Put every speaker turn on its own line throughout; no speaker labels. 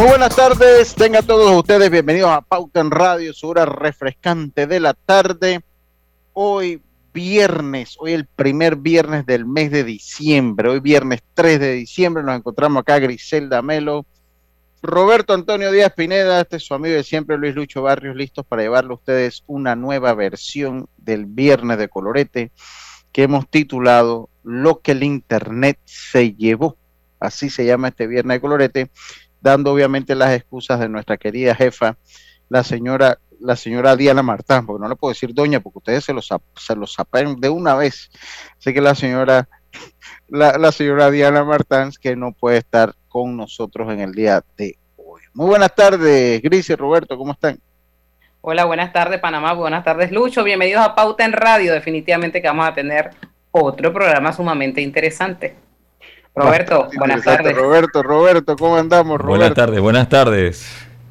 Muy buenas tardes, tengan todos ustedes bienvenidos a Pauta en Radio, su hora refrescante de la tarde. Hoy viernes, hoy el primer viernes del mes de diciembre, hoy viernes 3 de diciembre, nos encontramos acá Griselda Melo, Roberto Antonio Díaz Pineda, este es su amigo de siempre Luis Lucho Barrios, listos para llevarle a ustedes una nueva versión del viernes de colorete que hemos titulado Lo que el Internet se llevó. Así se llama este viernes de colorete dando obviamente las excusas de nuestra querida jefa, la señora, la señora Diana Martán, porque no le puedo decir doña, porque ustedes se lo, se lo sapen de una vez. Así que la señora, la, señora Diana Martán, que no puede estar con nosotros en el día de hoy. Muy buenas tardes, Gris y Roberto, ¿cómo están?
Hola, buenas tardes Panamá, buenas tardes Lucho, bienvenidos a Pauta en Radio, definitivamente que vamos a tener otro programa sumamente interesante. Roberto, buenas tardes.
Roberto, Roberto, ¿cómo andamos, Roberto?
Buenas tardes, buenas tardes,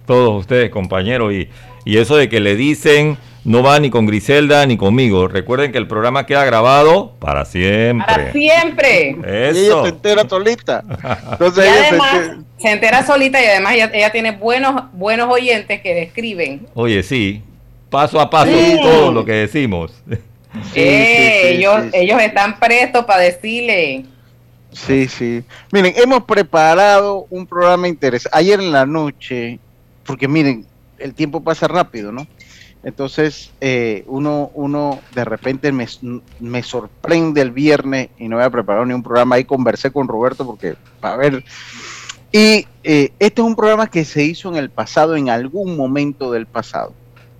todos ustedes, compañeros. Y, y eso de que le dicen no va ni con Griselda ni conmigo. Recuerden que el programa queda grabado para siempre.
Para siempre.
Eso. Y ella se entera solita.
Entonces ella además, se, entera. solita y además ella, tiene buenos, buenos oyentes que describen.
Oye, sí, paso a paso todo lo que decimos.
Eh, ellos, ellos están prestos para decirle.
Sí, sí. Miren, hemos preparado un programa interesante. Ayer en la noche, porque miren, el tiempo pasa rápido, ¿no? Entonces, eh, uno, uno de repente me, me, sorprende el viernes y no había preparado ni un programa. Ahí conversé con Roberto porque, para ver. Y eh, este es un programa que se hizo en el pasado, en algún momento del pasado.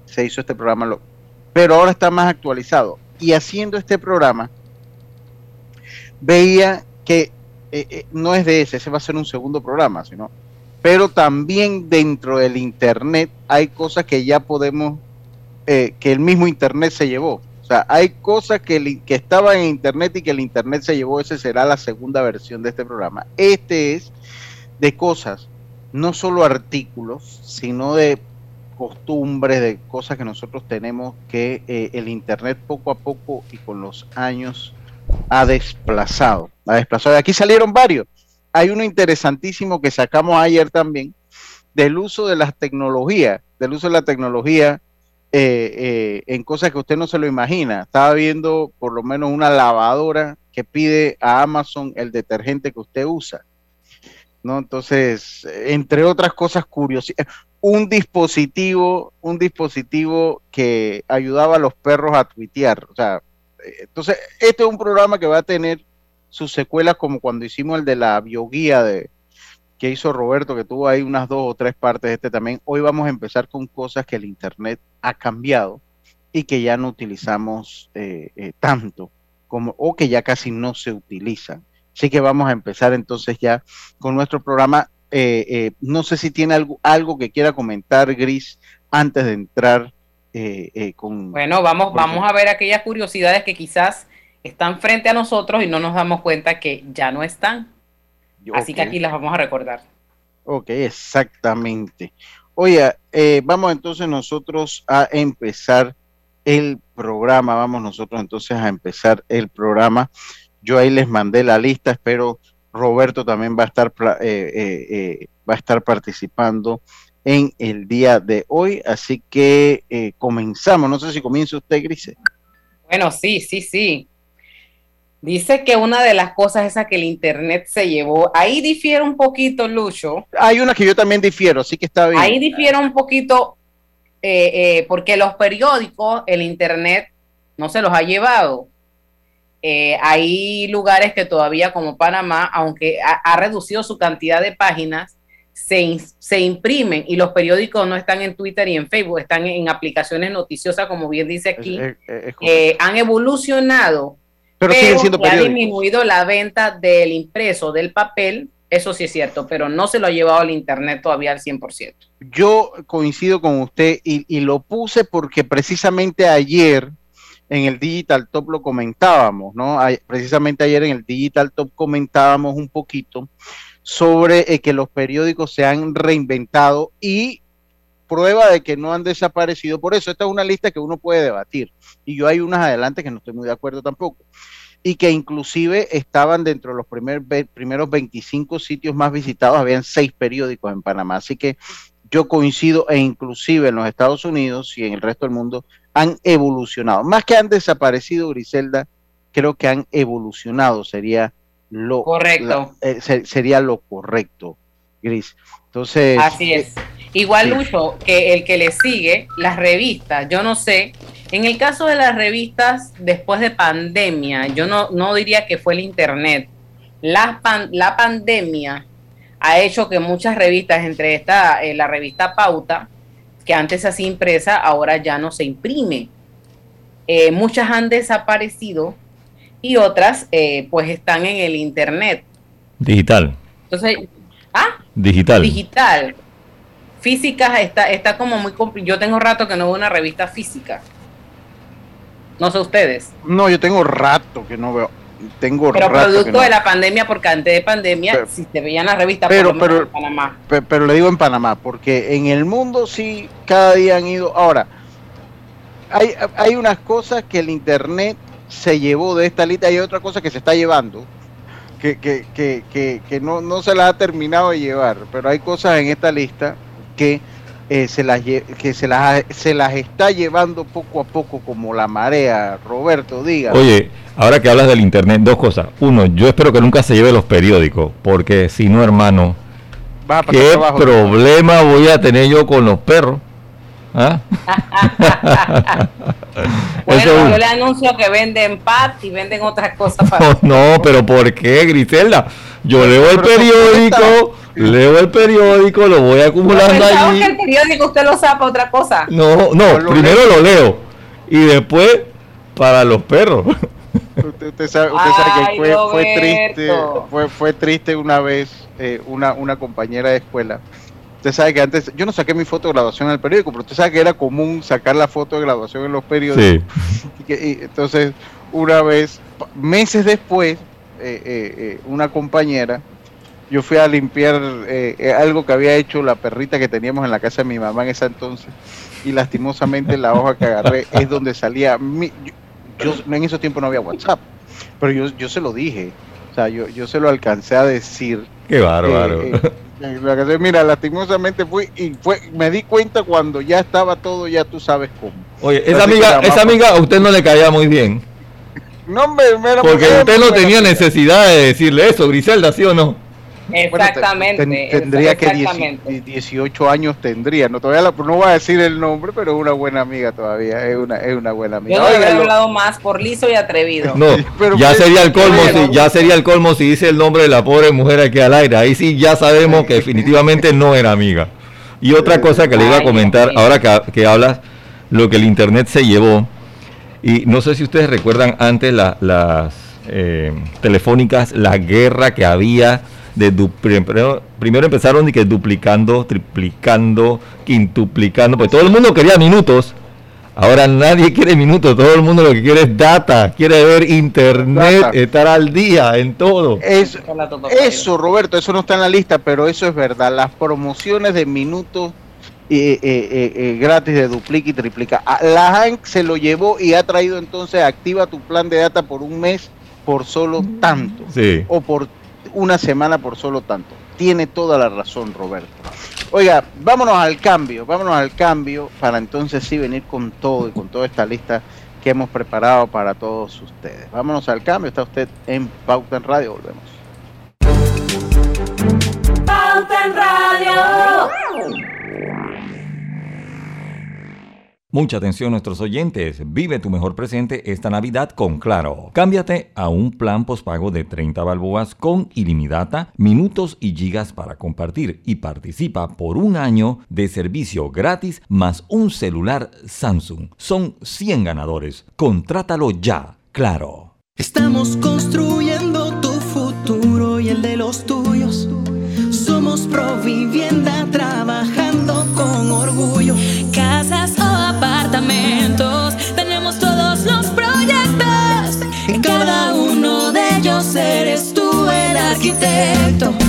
Se hizo este programa, pero ahora está más actualizado. Y haciendo este programa, veía que eh, eh, no es de ese, ese va a ser un segundo programa, sino, pero también dentro del Internet hay cosas que ya podemos, eh, que el mismo Internet se llevó. O sea, hay cosas que, que estaban en Internet y que el Internet se llevó, esa será la segunda versión de este programa. Este es de cosas, no solo artículos, sino de costumbres, de cosas que nosotros tenemos que el Internet poco a poco y con los años ha desplazado. Ha desplazado. Aquí salieron varios. Hay uno interesantísimo que sacamos ayer también del uso de las tecnologías, del uso de la tecnología eh, eh, en cosas que usted no se lo imagina. Estaba viendo por lo menos una lavadora que pide a Amazon el detergente que usted usa. ¿no? Entonces, entre otras cosas curiosas, un dispositivo, un dispositivo que ayudaba a los perros a tuitear. O sea, entonces, este es un programa que va a tener sus secuelas como cuando hicimos el de la bioguía de, que hizo Roberto, que tuvo ahí unas dos o tres partes de este también. Hoy vamos a empezar con cosas que el Internet ha cambiado y que ya no utilizamos eh, eh, tanto como, o que ya casi no se utilizan. Así que vamos a empezar entonces ya con nuestro programa. Eh, no sé si tiene algo, algo que quiera comentar, Gris, antes de entrar eh, eh,
bueno, vamos, vamos a ver aquellas curiosidades que quizás están frente a nosotros y no nos damos cuenta que ya no están. Así que aquí las vamos a recordar.
Ok, exactamente. Oye, eh, vamos entonces nosotros a empezar el programa. Vamos nosotros entonces a empezar el programa. Yo ahí les mandé la lista, espero Roberto también va a estar, va a estar participando en el día de hoy. Así que eh, comenzamos. No sé si comienza usted, Grise.
Bueno, sí, sí, sí. Dice que una de las cosas esa que el Internet se llevó, ahí difiere un poquito, Lucho.
Hay una que yo también difiero, así que está bien.
Ahí difiere un poquito eh, eh, porque los periódicos, el Internet no se los ha llevado. eh, hay lugares que todavía como Panamá, aunque ha, reducido su cantidad de páginas, se, se, imprimen y los periódicos no están en Twitter y en Facebook, están en, aplicaciones noticiosas, como bien dice aquí, eh, han evolucionado,
pero, siguen siendo
ha disminuido la venta del impreso, del papel, eso sí es cierto, pero no se lo ha llevado al Internet todavía al 100%.
Yo coincido con usted y, y lo puse porque precisamente ayer en el Digital Top lo comentábamos, ¿no? precisamente ayer en el Digital Top comentábamos un poquito sobre eh, que los periódicos se han reinventado y prueba de que no han desaparecido. Por eso esta es una lista que uno puede debatir. Y yo hay unas adelante que no estoy muy de acuerdo tampoco. Y que inclusive estaban dentro de los primer, primeros 25 sitios más visitados, habían seis periódicos en Panamá. Así que yo coincido e inclusive en los Estados Unidos y en el resto del mundo han evolucionado. Más que han desaparecido, Griselda, creo que han evolucionado, sería lo
correcto.
Eh, sería lo correcto, Gris. Entonces.
Así es. Igual, Lucho, que el que le sigue, las revistas, yo no sé. En el caso de las revistas después de pandemia, yo no, no diría que fue el Internet. La, la pandemia ha hecho que muchas revistas, entre esta, eh, la revista Pauta, que antes se hacía impresa, ahora ya no se imprime. Eh, muchas han desaparecido y otras eh, pues están en el internet.
Digital.
Entonces, ¿ah?
Digital.
Digital. Física está, está como muy Yo tengo rato que no veo una revista física. No sé ustedes.
No, yo tengo rato que no veo tengo
pero producto de la pandemia porque antes de pandemia si te veían las revistas
pero, pero, en Panamá pero, le digo en Panamá porque en el mundo sí cada día han ido ahora hay, hay unas cosas que el internet se llevó de esta lista. Y hay otra cosa que se está llevando que, que, que, que, no, no se las ha terminado de llevar pero hay cosas en esta lista que eh, se las que se las se las está llevando poco a poco como la marea. Roberto diga.
Oye ahora que hablas del internet dos cosas. Uno yo espero que nunca se lleve los periódicos porque si no hermano qué problema voy a tener yo con los perros ¿Ah?
bueno, yo le anuncio que venden pat y venden otras cosas
para no, no, pero ¿por qué, Griselda? Yo leo el periódico, leo el periódico, lo voy acumulando
allí. que el periódico usted lo sabe para otra cosa?
No, no, primero lo leo y después para los perros.
Usted, sabe, que fue, fue, triste, fue, fue triste una vez eh, una, una compañera de escuela. Usted sabe que antes, yo no saqué mi foto de graduación en el periódico, pero usted sabe que era común sacar la foto de graduación en los periódicos. Sí. Y entonces, una vez, meses después, eh, eh, eh, una compañera, yo fui a limpiar algo que había hecho la perrita que teníamos en la casa de mi mamá en ese entonces y lastimosamente la hoja que agarré es donde salía mi, yo, en esos tiempos no había WhatsApp, pero yo, yo se lo dije, o sea, yo, yo se lo alcancé a decir.
Qué bárbaro.
Mira, lastimosamente fui y fue, me di cuenta cuando ya estaba todo, ya tú sabes cómo.
Oye, esa amiga, esa amiga a usted no le caía muy bien.
No, me,
Porque usted no tenía necesidad de decirle eso, Griselda, ¿sí o no?
Exactamente.
tendría que 18 años tendría, no todavía no voy a decir el nombre, pero es una buena amiga todavía, es una, es una buena amiga.
Yo no he hablado más por liso y atrevido.
No, ya sería el colmo si, ya sería el colmo si dice el nombre de la pobre mujer aquí al aire, ahí sí ya sabemos que definitivamente no era amiga. Y otra cosa que le iba a comentar, ahora que, que hablas, lo que el internet se llevó, y no sé si ustedes recuerdan antes las eh, telefónicas, la guerra que había de primero, primero, empezaron y que duplicando, triplicando, quintuplicando, pues todo el mundo quería minutos. Ahora nadie quiere minutos, todo el mundo lo que quiere es data, quiere ver internet, estar al día en todo.
Eso, eso, Roberto, eso no está en la lista, pero eso es verdad. Las promociones de minutos eh, eh, eh, gratis de duplica y triplica. La Hank se lo llevó y ha traído entonces activa tu plan de data por un mes por solo tanto. O por una semana por solo tanto. Tiene toda la razón, Roberto. Oiga, vámonos al cambio, vámonos al cambio para entonces sí venir con todo y con toda esta lista que hemos preparado para todos ustedes. Vámonos al cambio, está usted en Pauta en Radio, volvemos.
Pauta en Radio.
Mucha atención nuestros oyentes, vive tu mejor presente esta Navidad con Claro. Cámbiate a un plan pospago de 30 balboas con ilimitada, minutos y gigas para compartir y participa por un año de servicio gratis más un celular Samsung. Son 100 ganadores, contrátalo ya, Claro.
Estamos construyendo tu futuro y el de los tuyos. Somos Provivienda 3 arquitecto.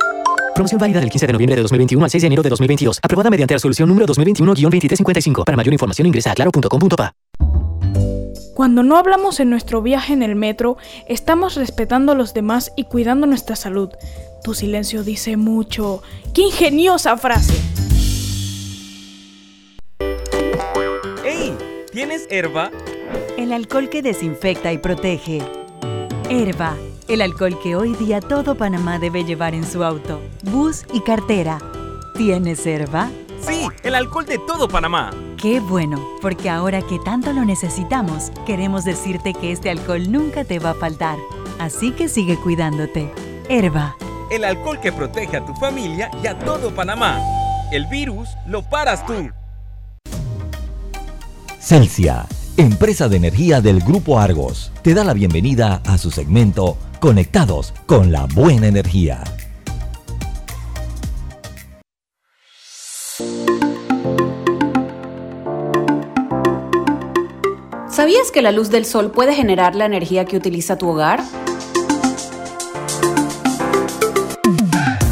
Promoción válida del 15 de noviembre de 2021 al 6 de enero de 2022. Aprobada mediante resolución número 2021-2355. Para mayor información ingresa a claro.com.pa.
Cuando no hablamos en nuestro viaje en el metro, estamos respetando a los demás y cuidando nuestra salud. Tu silencio dice mucho. ¡Qué ingeniosa frase!
¡Ey! ¿Tienes herba?
El alcohol que desinfecta y protege. Herba, el alcohol que hoy día todo Panamá debe llevar en su auto, bus y cartera. ¿Tienes herba?
Sí, el alcohol de todo Panamá.
Qué bueno, porque ahora que tanto lo necesitamos, queremos decirte que este alcohol nunca te va a faltar. Así que sigue cuidándote. Herba.
El alcohol que protege a tu familia y a todo Panamá. El virus lo paras tú.
Celsia, empresa de energía del Grupo Argos, te da la bienvenida a su segmento Conectados con la Buena Energía.
¿Sabías que la luz del sol puede generar la energía que utiliza tu hogar?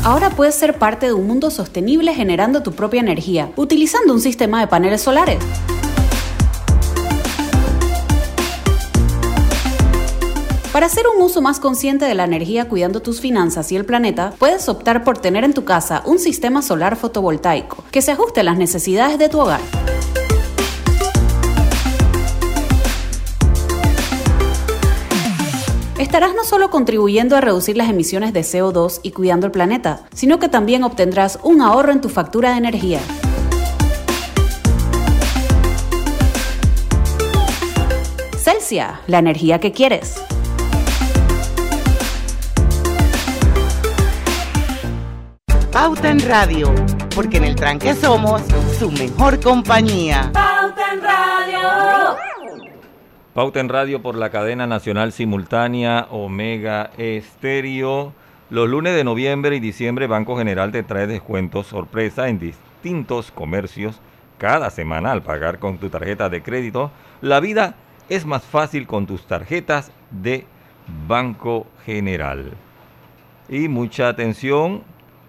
Ahora puedes ser parte de un mundo sostenible generando tu propia energía, utilizando un sistema de paneles solares. Para hacer un uso más consciente de la energía cuidando tus finanzas y el planeta, puedes optar por tener en tu casa un sistema solar fotovoltaico que se ajuste a las necesidades de tu hogar. Estarás no solo contribuyendo a reducir las emisiones de CO2 y cuidando el planeta, sino que también obtendrás un ahorro en tu factura de energía. Celsia, la energía que quieres.
Pauta en Radio, porque en el tranque somos su mejor compañía.
Pauta en Radio.
Pauta en Radio por la cadena nacional simultánea Omega Estéreo. Los lunes de noviembre y diciembre Banco General te trae descuentos sorpresa en distintos comercios cada semana al pagar con tu tarjeta de crédito. La vida es más fácil con tus tarjetas de Banco General. Y mucha atención,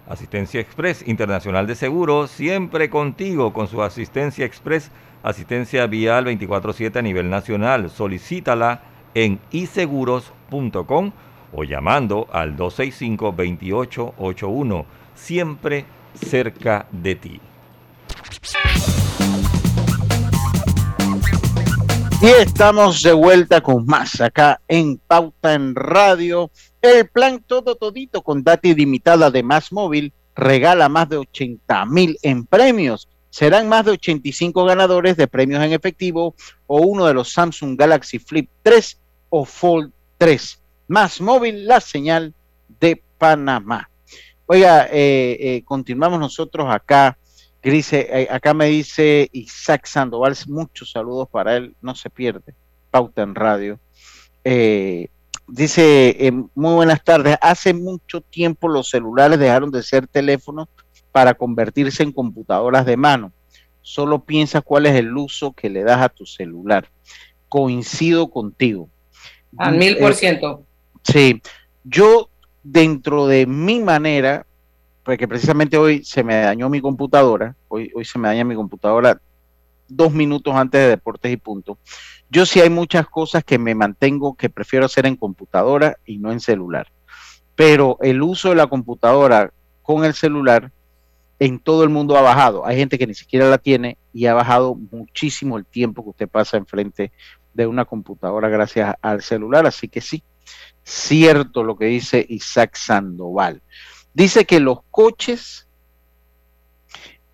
Asistencia Express Internacional de Seguros, siempre contigo con su Asistencia Express, asistencia vial 24/7 a nivel nacional. Solicítala en iseguros.com o llamando al 265-2881, siempre cerca de ti.
Y estamos de vuelta con más acá en Pauta en Radio. El plan todo todito con data ilimitada de Más Móvil regala más de 80 mil en premios. Serán más de 85 ganadores de premios en efectivo o uno de los Samsung Galaxy Flip 3 o Fold 3. Más móvil, la señal de Panamá. Oiga, eh, eh, continuamos nosotros acá. Grise, eh, acá me dice Isaac Sandoval, muchos saludos para él, no se pierde. Pauta en radio. dice, muy buenas tardes, hace mucho tiempo los celulares dejaron de ser teléfonos para convertirse en computadoras de mano. Solo piensa cuál es el uso que le das a tu celular. Coincido contigo.
Al mil por ciento.
Sí, yo dentro de mi manera, porque precisamente hoy se me dañó mi computadora, hoy, hoy se me daña mi computadora dos minutos antes de deportes y punto. Yo sí hay muchas cosas que me mantengo, que prefiero hacer en computadora y no en celular. Pero el uso de la computadora con el celular en todo el mundo ha bajado. Hay gente que ni siquiera la tiene y ha bajado muchísimo el tiempo que usted pasa enfrente de una computadora gracias al celular. Así que sí, cierto lo que dice Isaac Sandoval. Dice que los coches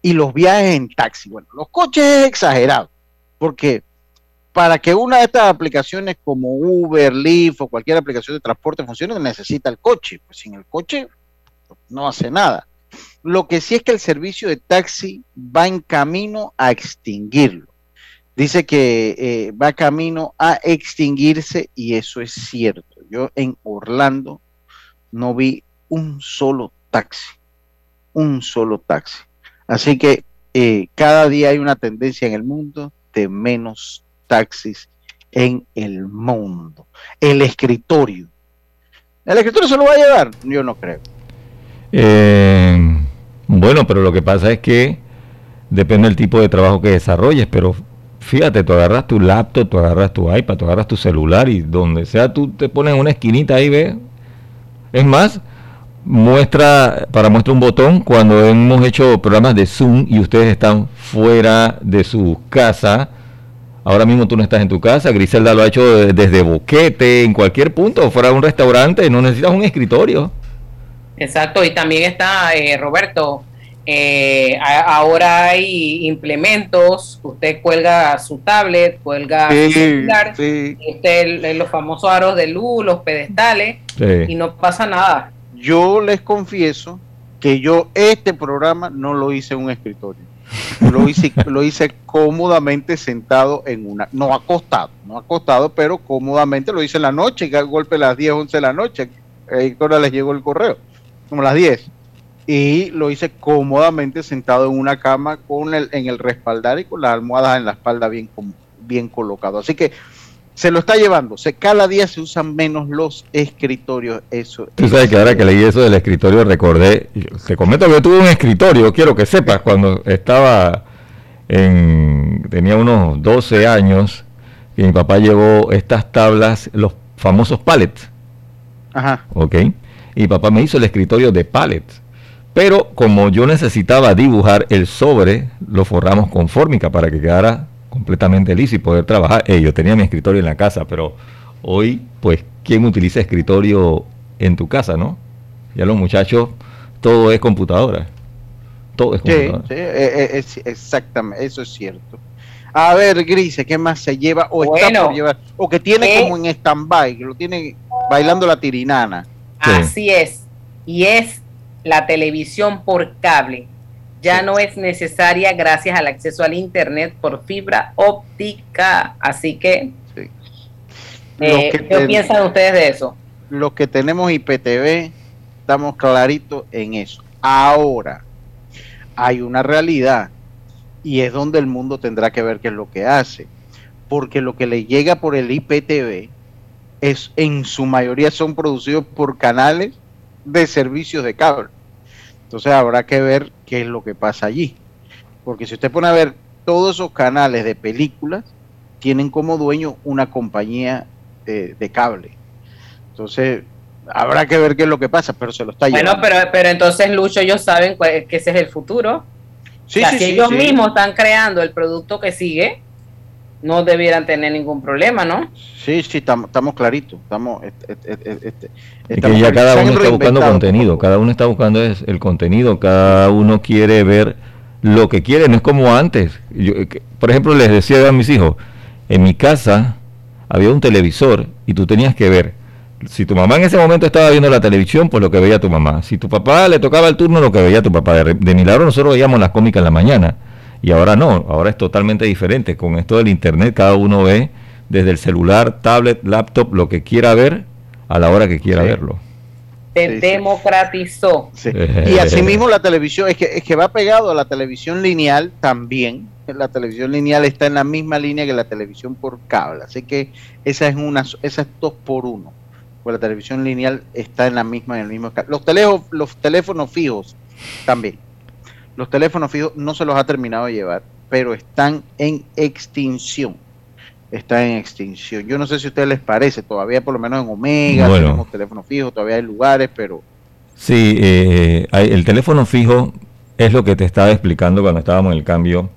y los viajes en taxi, bueno, los coches es exagerado, porque para que una de estas aplicaciones como Uber, Lyft o cualquier aplicación de transporte funcione, necesita el coche. Pues sin el coche no hace nada. Lo que sí es que el servicio de taxi va en camino a extinguirlo. Dice que eh, va camino a extinguirse y eso es cierto. Yo en Orlando no vi un solo taxi, un solo taxi. Así que eh, cada día hay una tendencia en el mundo de menos taxis en el mundo. El escritorio. ¿El escritorio se lo va a llevar? Yo no creo.
Eh, bueno, pero lo que pasa es que depende del tipo de trabajo que desarrolles, pero Fíjate, tú agarras tu laptop, tú agarras tu iPad, tú agarras tu celular y donde sea tú te pones una esquinita ahí, ve. Es más, muestra, para muestra un botón, cuando hemos hecho programas de Zoom y ustedes están fuera de su casa, ahora mismo tú no estás en tu casa, Griselda lo ha hecho desde Boquete, en cualquier punto, fuera de un restaurante, no necesitas un escritorio.
Exacto, y también está, eh, Roberto, eh, ahora hay implementos, usted cuelga su tablet, cuelga su celular, usted los famosos aros de luz, los pedestales, y no pasa nada.
Yo les confieso que yo este programa no lo hice en un escritorio. Lo hice, lo hice cómodamente sentado en una, no acostado, no acostado, pero cómodamente lo hice en la noche, que al golpe a las 10, 11 de la noche, a Victoria les llegó el correo, como las 10 y lo hice cómodamente sentado en una cama con el, en el respaldar y con las almohadas en la espalda bien, bien colocado. Así que se lo está llevando. Se, cada día se usan menos los escritorios. Eso.
Tú sabes que ahora que leí eso del escritorio recordé, te comento que yo tuve un escritorio, quiero que sepas, cuando estaba en, tenía unos 12 años, y mi papá llevó estas tablas, los famosos pallets. Ajá. Ok. Y papá me hizo el escritorio de pallets pero como yo necesitaba dibujar el sobre, lo forramos con fórmica para que quedara completamente liso y poder trabajar. yo tenía mi escritorio en la casa, pero hoy, pues, ¿quién utiliza escritorio en tu casa, no? Ya los muchachos, todo es computadora. Todo es computadora.
Sí, eh, eh, exactamente, eso es cierto. A ver, Grise, ¿qué más se lleva o está por llevar? O que tiene como en stand-by, que lo tiene bailando la tirinana.
Así es. Y es la televisión por cable ya no es necesaria gracias al acceso al Internet por fibra óptica. Así que, eh, ¿qué piensan ustedes de eso?
Los que tenemos IPTV estamos claritos en eso. Ahora, hay una realidad y es donde el mundo tendrá que ver qué es lo que hace. Porque lo que le llega por el IPTV es en su mayoría son producidos por canales de servicios de cable. Entonces habrá que ver qué es lo que pasa allí. Porque si usted pone a ver todos esos canales de películas, tienen como dueño una compañía de, cable. Entonces, habrá que ver qué es lo que pasa, pero se lo está llevando.
Bueno, pero, pero entonces, Lucho, ellos saben que ese es el futuro. Sí, si ellos mismos están creando el producto que sigue, no debieran tener ningún problema, ¿no?
Sí, sí, estamos claritos. Estamos,
es que ya cada uno está buscando contenido, cada uno está buscando es el contenido, cada uno quiere ver lo que quiere, no es como antes. Yo, eh, por ejemplo, les decía a mis hijos, en mi casa había un televisor y tú tenías que ver. Si tu mamá en ese momento estaba viendo la televisión, pues lo que veía tu mamá. Si tu papá le tocaba el turno, lo que veía tu papá. De, de milagro nosotros veíamos las cómicas en la mañana y ahora no, ahora es totalmente diferente. Con esto del Internet, cada uno ve desde el celular, tablet, laptop, lo que quiera ver a la hora que quiera verlo.
Se democratizó.
Y asimismo la televisión, es que, es que va pegado a la televisión lineal también. La televisión lineal está en la misma línea que la televisión por cable. Así que esa es una, esa es dos por uno. Pues la televisión lineal está en la misma, en el mismo Los, teléfonos, los teléfonos fijos también los teléfonos fijos no se los ha terminado de llevar, pero están en extinción. Están en extinción. Yo no sé si a ustedes les parece, todavía por lo menos en Omega tenemos teléfonos fijos, todavía hay lugares, pero...
Sí, eh, el teléfono fijo es lo que te estaba explicando cuando estábamos en el cambio,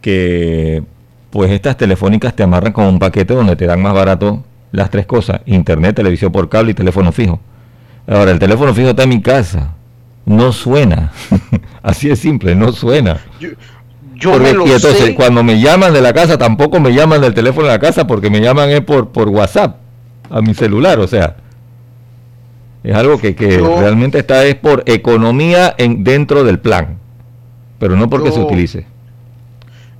que pues estas telefónicas te amarran con un paquete donde te dan más barato las tres cosas, internet, televisión por cable y teléfono fijo. Ahora, el teléfono fijo está en mi casa, no suena. Así es simple, no suena. Yo, entonces, cuando me llaman de la casa, tampoco me llaman del teléfono de la casa porque me llaman es por, por WhatsApp a mi celular. O sea, es algo que, que realmente está es por economía en, dentro del plan, pero no porque se utilice.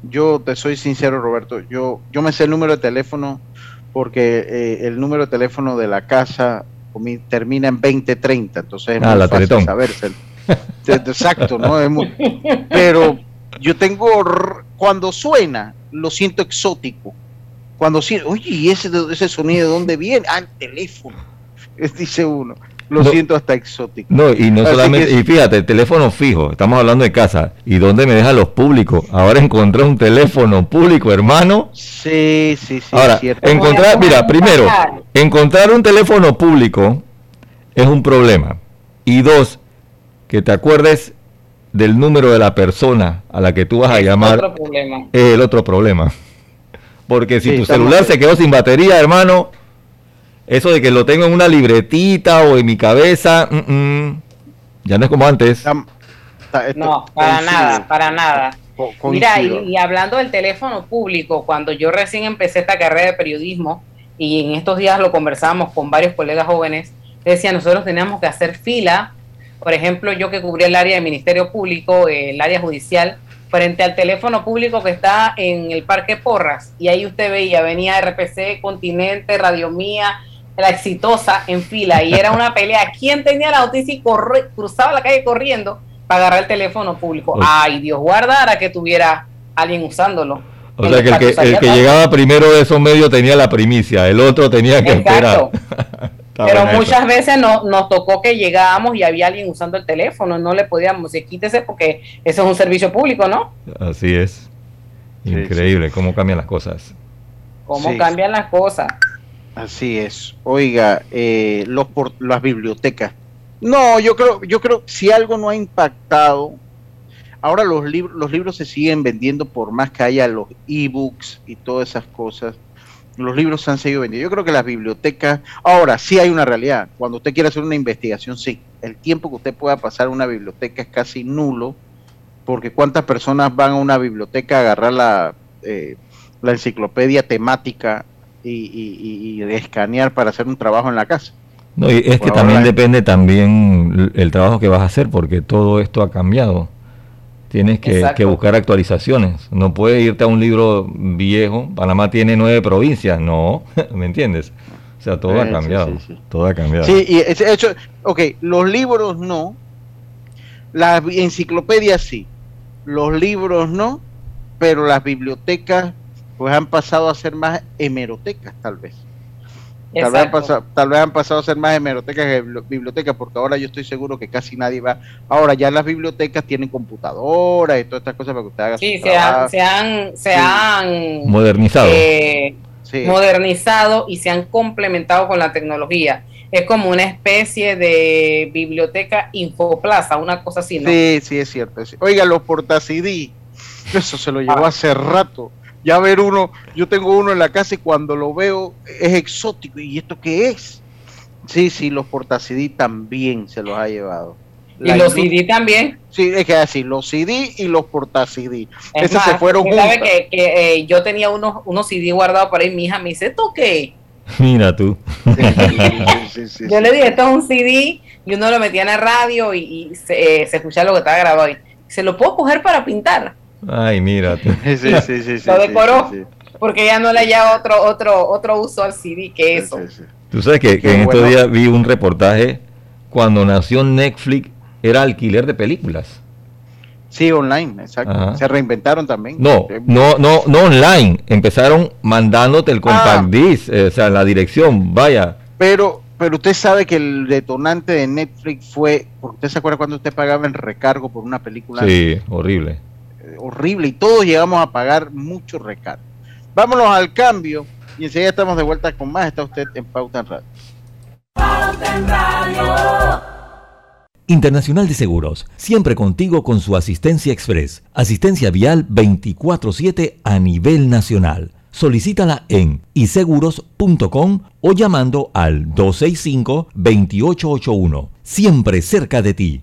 Yo te soy sincero, Roberto. Yo, yo me sé el número de teléfono porque eh, el número de teléfono de la casa termina en 2030, entonces es
ah, muy fácil
saberse. Exacto, ¿no? pero yo tengo, cuando suena, lo siento exótico. Cuando siento, oye, ¿y ese, ese sonido de dónde viene? Ah, el teléfono, dice uno. Lo siento hasta exótico.
No, y no solamente, y fíjate, el teléfono fijo, estamos hablando de casa, ¿y dónde me dejan los públicos? Ahora encontré un teléfono público, hermano.
Sí, sí, sí.
Ahora, encontrar, mira, primero, encontrar un teléfono público es un problema. Y dos, que te acuerdes del número de la persona a la que tú vas a llamar es el otro problema. Porque si tu celular se quedó sin batería, hermano, eso de que lo tengo en una libretita o en mi cabeza, mm, mm, ya no es como antes.
No, para nada, para nada. Mira, y, hablando del teléfono público, cuando yo recién empecé esta carrera de periodismo, y en estos días lo conversamos con varios colegas jóvenes, decía, nosotros teníamos que hacer fila, por ejemplo, yo que cubrí el área del Ministerio Público, el área judicial, frente al teléfono público que está en el Parque Porras, y ahí usted veía, venía RPC, Continente, Radio Mía, la exitosa en fila y era una pelea. ¿Quién tenía la noticia y cruzaba la calle corriendo para agarrar el teléfono público? Ay, Dios guardara que tuviera alguien usándolo.
O sea que el, que el que, llegaba primero de esos medios tenía la primicia, el otro tenía que esperar.
Pero muchas veces no, nos tocó que llegábamos y había alguien usando el teléfono, no le podíamos decir quítese porque eso es un servicio público, ¿no?
Así es. Increíble cómo cambian las cosas.
Cómo cambian las cosas.
Así es. Oiga, eh, los por, las bibliotecas. No, yo creo, yo creo si algo no ha impactado, ahora los libros, los libros se siguen vendiendo por más que haya los ebooks y todas esas cosas. Los libros se han seguido vendiendo. Yo creo que las bibliotecas, ahora sí hay una realidad. Cuando usted quiere hacer una investigación, sí, el tiempo que usted pueda pasar en una biblioteca es casi nulo, porque cuántas personas van a una biblioteca a agarrar la, eh, la enciclopedia temática y, de escanear para hacer un trabajo en la casa.
No, y es que también depende también el trabajo que vas a hacer, porque todo esto ha cambiado. Tienes que, buscar actualizaciones. No puedes irte a un libro viejo. Panamá tiene nueve provincias. No, ¿me entiendes? O sea, todo ha cambiado. todo ha cambiado.
Sí, y hecho, ok, los libros no. Las enciclopedias sí. Los libros no. Pero las bibliotecas pues han pasado a ser más hemerotecas, tal vez. Tal vez, han pasado, tal vez, han pasado, a ser más hemerotecas que bibliotecas, porque ahora yo estoy seguro que casi nadie va. Ahora ya las bibliotecas tienen computadoras y todas estas cosas para que usted haga
Sí, se han, se han, se han,
modernizado.
Eh, modernizado y se han complementado con la tecnología. Es como una especie de biblioteca infoplaza, una cosa así, ¿no?
Sí, sí, es cierto. Oiga, los portacidí, eso se lo llevó ah. hace rato ya ver uno, yo tengo uno en la casa y cuando lo veo es exótico. ¿Y esto qué es? Sí, sí, los porta CD también se los ha llevado.
Y los CD también.
Sí, es que así, los CD y los porta CD.
Es
Esos
más,
se fueron
sabe
juntos.
que, que, eh, yo tenía unos, unos CD guardados por ahí, mi hija me dice, ¿esto qué?
Mira tú.
Yo le dije, esto es un CD y uno lo metía en la radio y, y se, eh, se escuchaba lo que estaba grabado ahí. Se lo puedo coger para pintar,
Ay, mira.
Sí, sí, sí, sí, sí,
lo decoró,
sí, sí.
porque ya no le haya otro, otro, otro uso al CD que eso.
Tú sabes que, en estos
bueno.
días vi un reportaje cuando nació Netflix, era alquiler de películas.
Sí, online, exacto.
Ajá.
Se reinventaron también.
No, no, no, no online. Empezaron mandándote el compact
Ah.
disc, eh, o sea, la dirección, vaya.
Pero, pero usted sabe que el detonante de Netflix fue, porque usted se acuerda cuando usted pagaba el recargo por una película
Sí, horrible.
Eh, horrible y todos llegamos a pagar mucho recargo. Vámonos al cambio y enseguida estamos de vuelta con más. Está usted en Pauta en Radio.
Pauta en Radio.
Internacional de Seguros, siempre contigo con su asistencia express. Asistencia vial 24/7 a nivel nacional. Solicítala en iseguros.com o llamando al 265-2881. Siempre cerca de ti.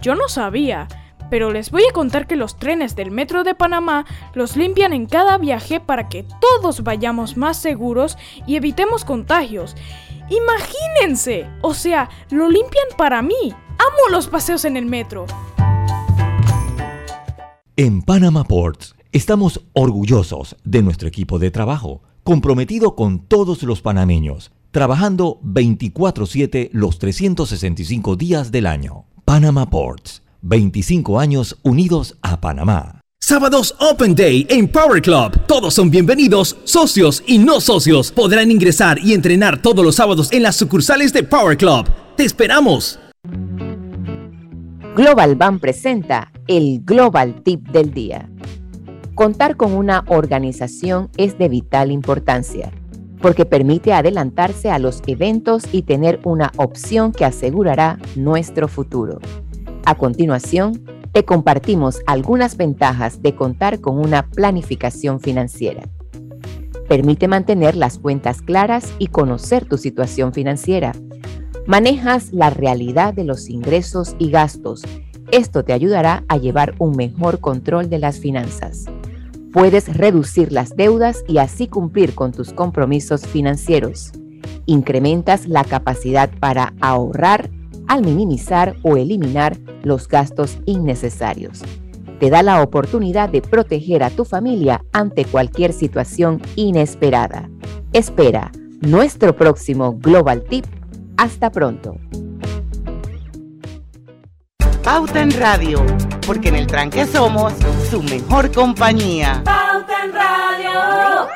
Yo no sabía, pero les voy a contar que los trenes del Metro de Panamá los limpian en cada viaje para que todos vayamos más seguros y evitemos contagios. Imagínense, o sea, lo limpian para mí. Amo los paseos en el metro.
En Panama Ports estamos orgullosos de nuestro equipo de trabajo, comprometido con todos los panameños, trabajando 24/7 los 365 días del año. Panama Ports, 25 años unidos a Panamá.
Sábados Open Day en Power Club. Todos son bienvenidos, socios y no socios. Podrán ingresar y entrenar todos los sábados en las sucursales de Power Club. ¡Te esperamos!
Global Bank presenta el Global Tip del Día. Contar con una organización es de vital importancia, porque permite adelantarse a los eventos y tener una opción que asegurará nuestro futuro. A continuación, te compartimos algunas ventajas de contar con una planificación financiera. Permite mantener las cuentas claras y conocer tu situación financiera. Manejas la realidad de los ingresos y gastos. Esto te ayudará a llevar un mejor control de las finanzas. Puedes reducir las deudas y así cumplir con tus compromisos financieros. Incrementas la capacidad para ahorrar al minimizar o eliminar los gastos innecesarios. Te da la oportunidad de proteger a tu familia ante cualquier situación inesperada. Espera nuestro próximo Global Tip. Hasta pronto.
Pauta en Radio, porque en el tranque somos su mejor compañía.
Pauta en Radio.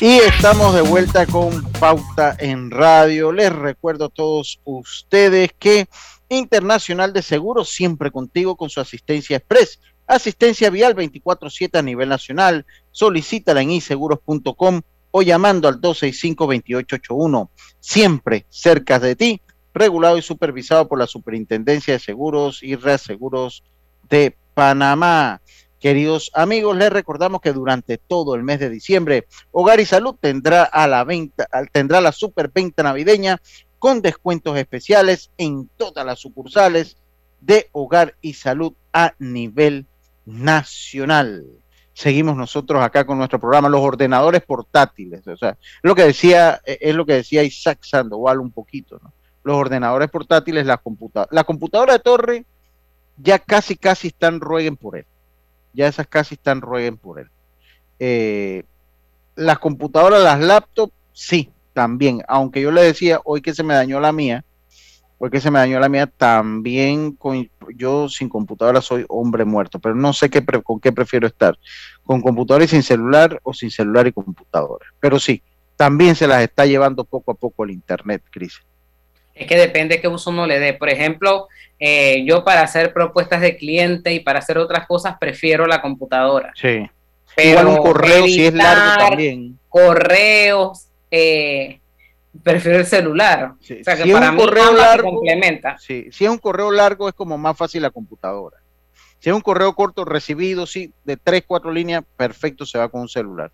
Y estamos de vuelta con Pauta en Radio. Les recuerdo a todos ustedes que Internacional de Seguros siempre contigo con su asistencia express. Asistencia vial 24/7 a nivel nacional. Solicítala en inseguros.com o llamando al 265-2881. Siempre cerca de ti, regulado y supervisado por la Superintendencia de Seguros y Reaseguros de Panamá. Queridos amigos, les recordamos que durante todo el mes de diciembre, Hogar y Salud tendrá a la venta, tendrá la superventa navideña con descuentos especiales en todas las sucursales de Hogar y Salud a nivel nacional. Seguimos nosotros acá con nuestro programa, los ordenadores portátiles. O sea, lo que decía, eh, es lo que decía Isaac Sandoval un poquito, ¿no? Los ordenadores portátiles, las computadoras. La computadora de torre ya casi, casi están rueguen por él. Ya esas casi están rueguen por él. Eh, las computadoras, las laptops, sí, también. Aunque yo le decía hoy que se me dañó la mía, porque se me dañó la mía también con yo sin computadora soy hombre muerto, pero no sé qué con qué prefiero estar, con computadora y sin celular o sin celular y computadora. Pero sí, también se las está llevando poco a poco el internet, Cris.
Es que depende qué uso uno le dé. Por ejemplo, eh, yo para hacer propuestas de cliente y para hacer otras cosas prefiero la computadora.
Sí.
Pero
Igual un correo si es largo también.
Correos, eh, prefiero el celular. o sea que
si es
para
un
mí
correo
se
largo,
complementa.
sí, si es un correo largo es como más fácil la computadora. Si es un correo corto recibido, sí, de tres, cuatro líneas, perfecto, se va con un celular.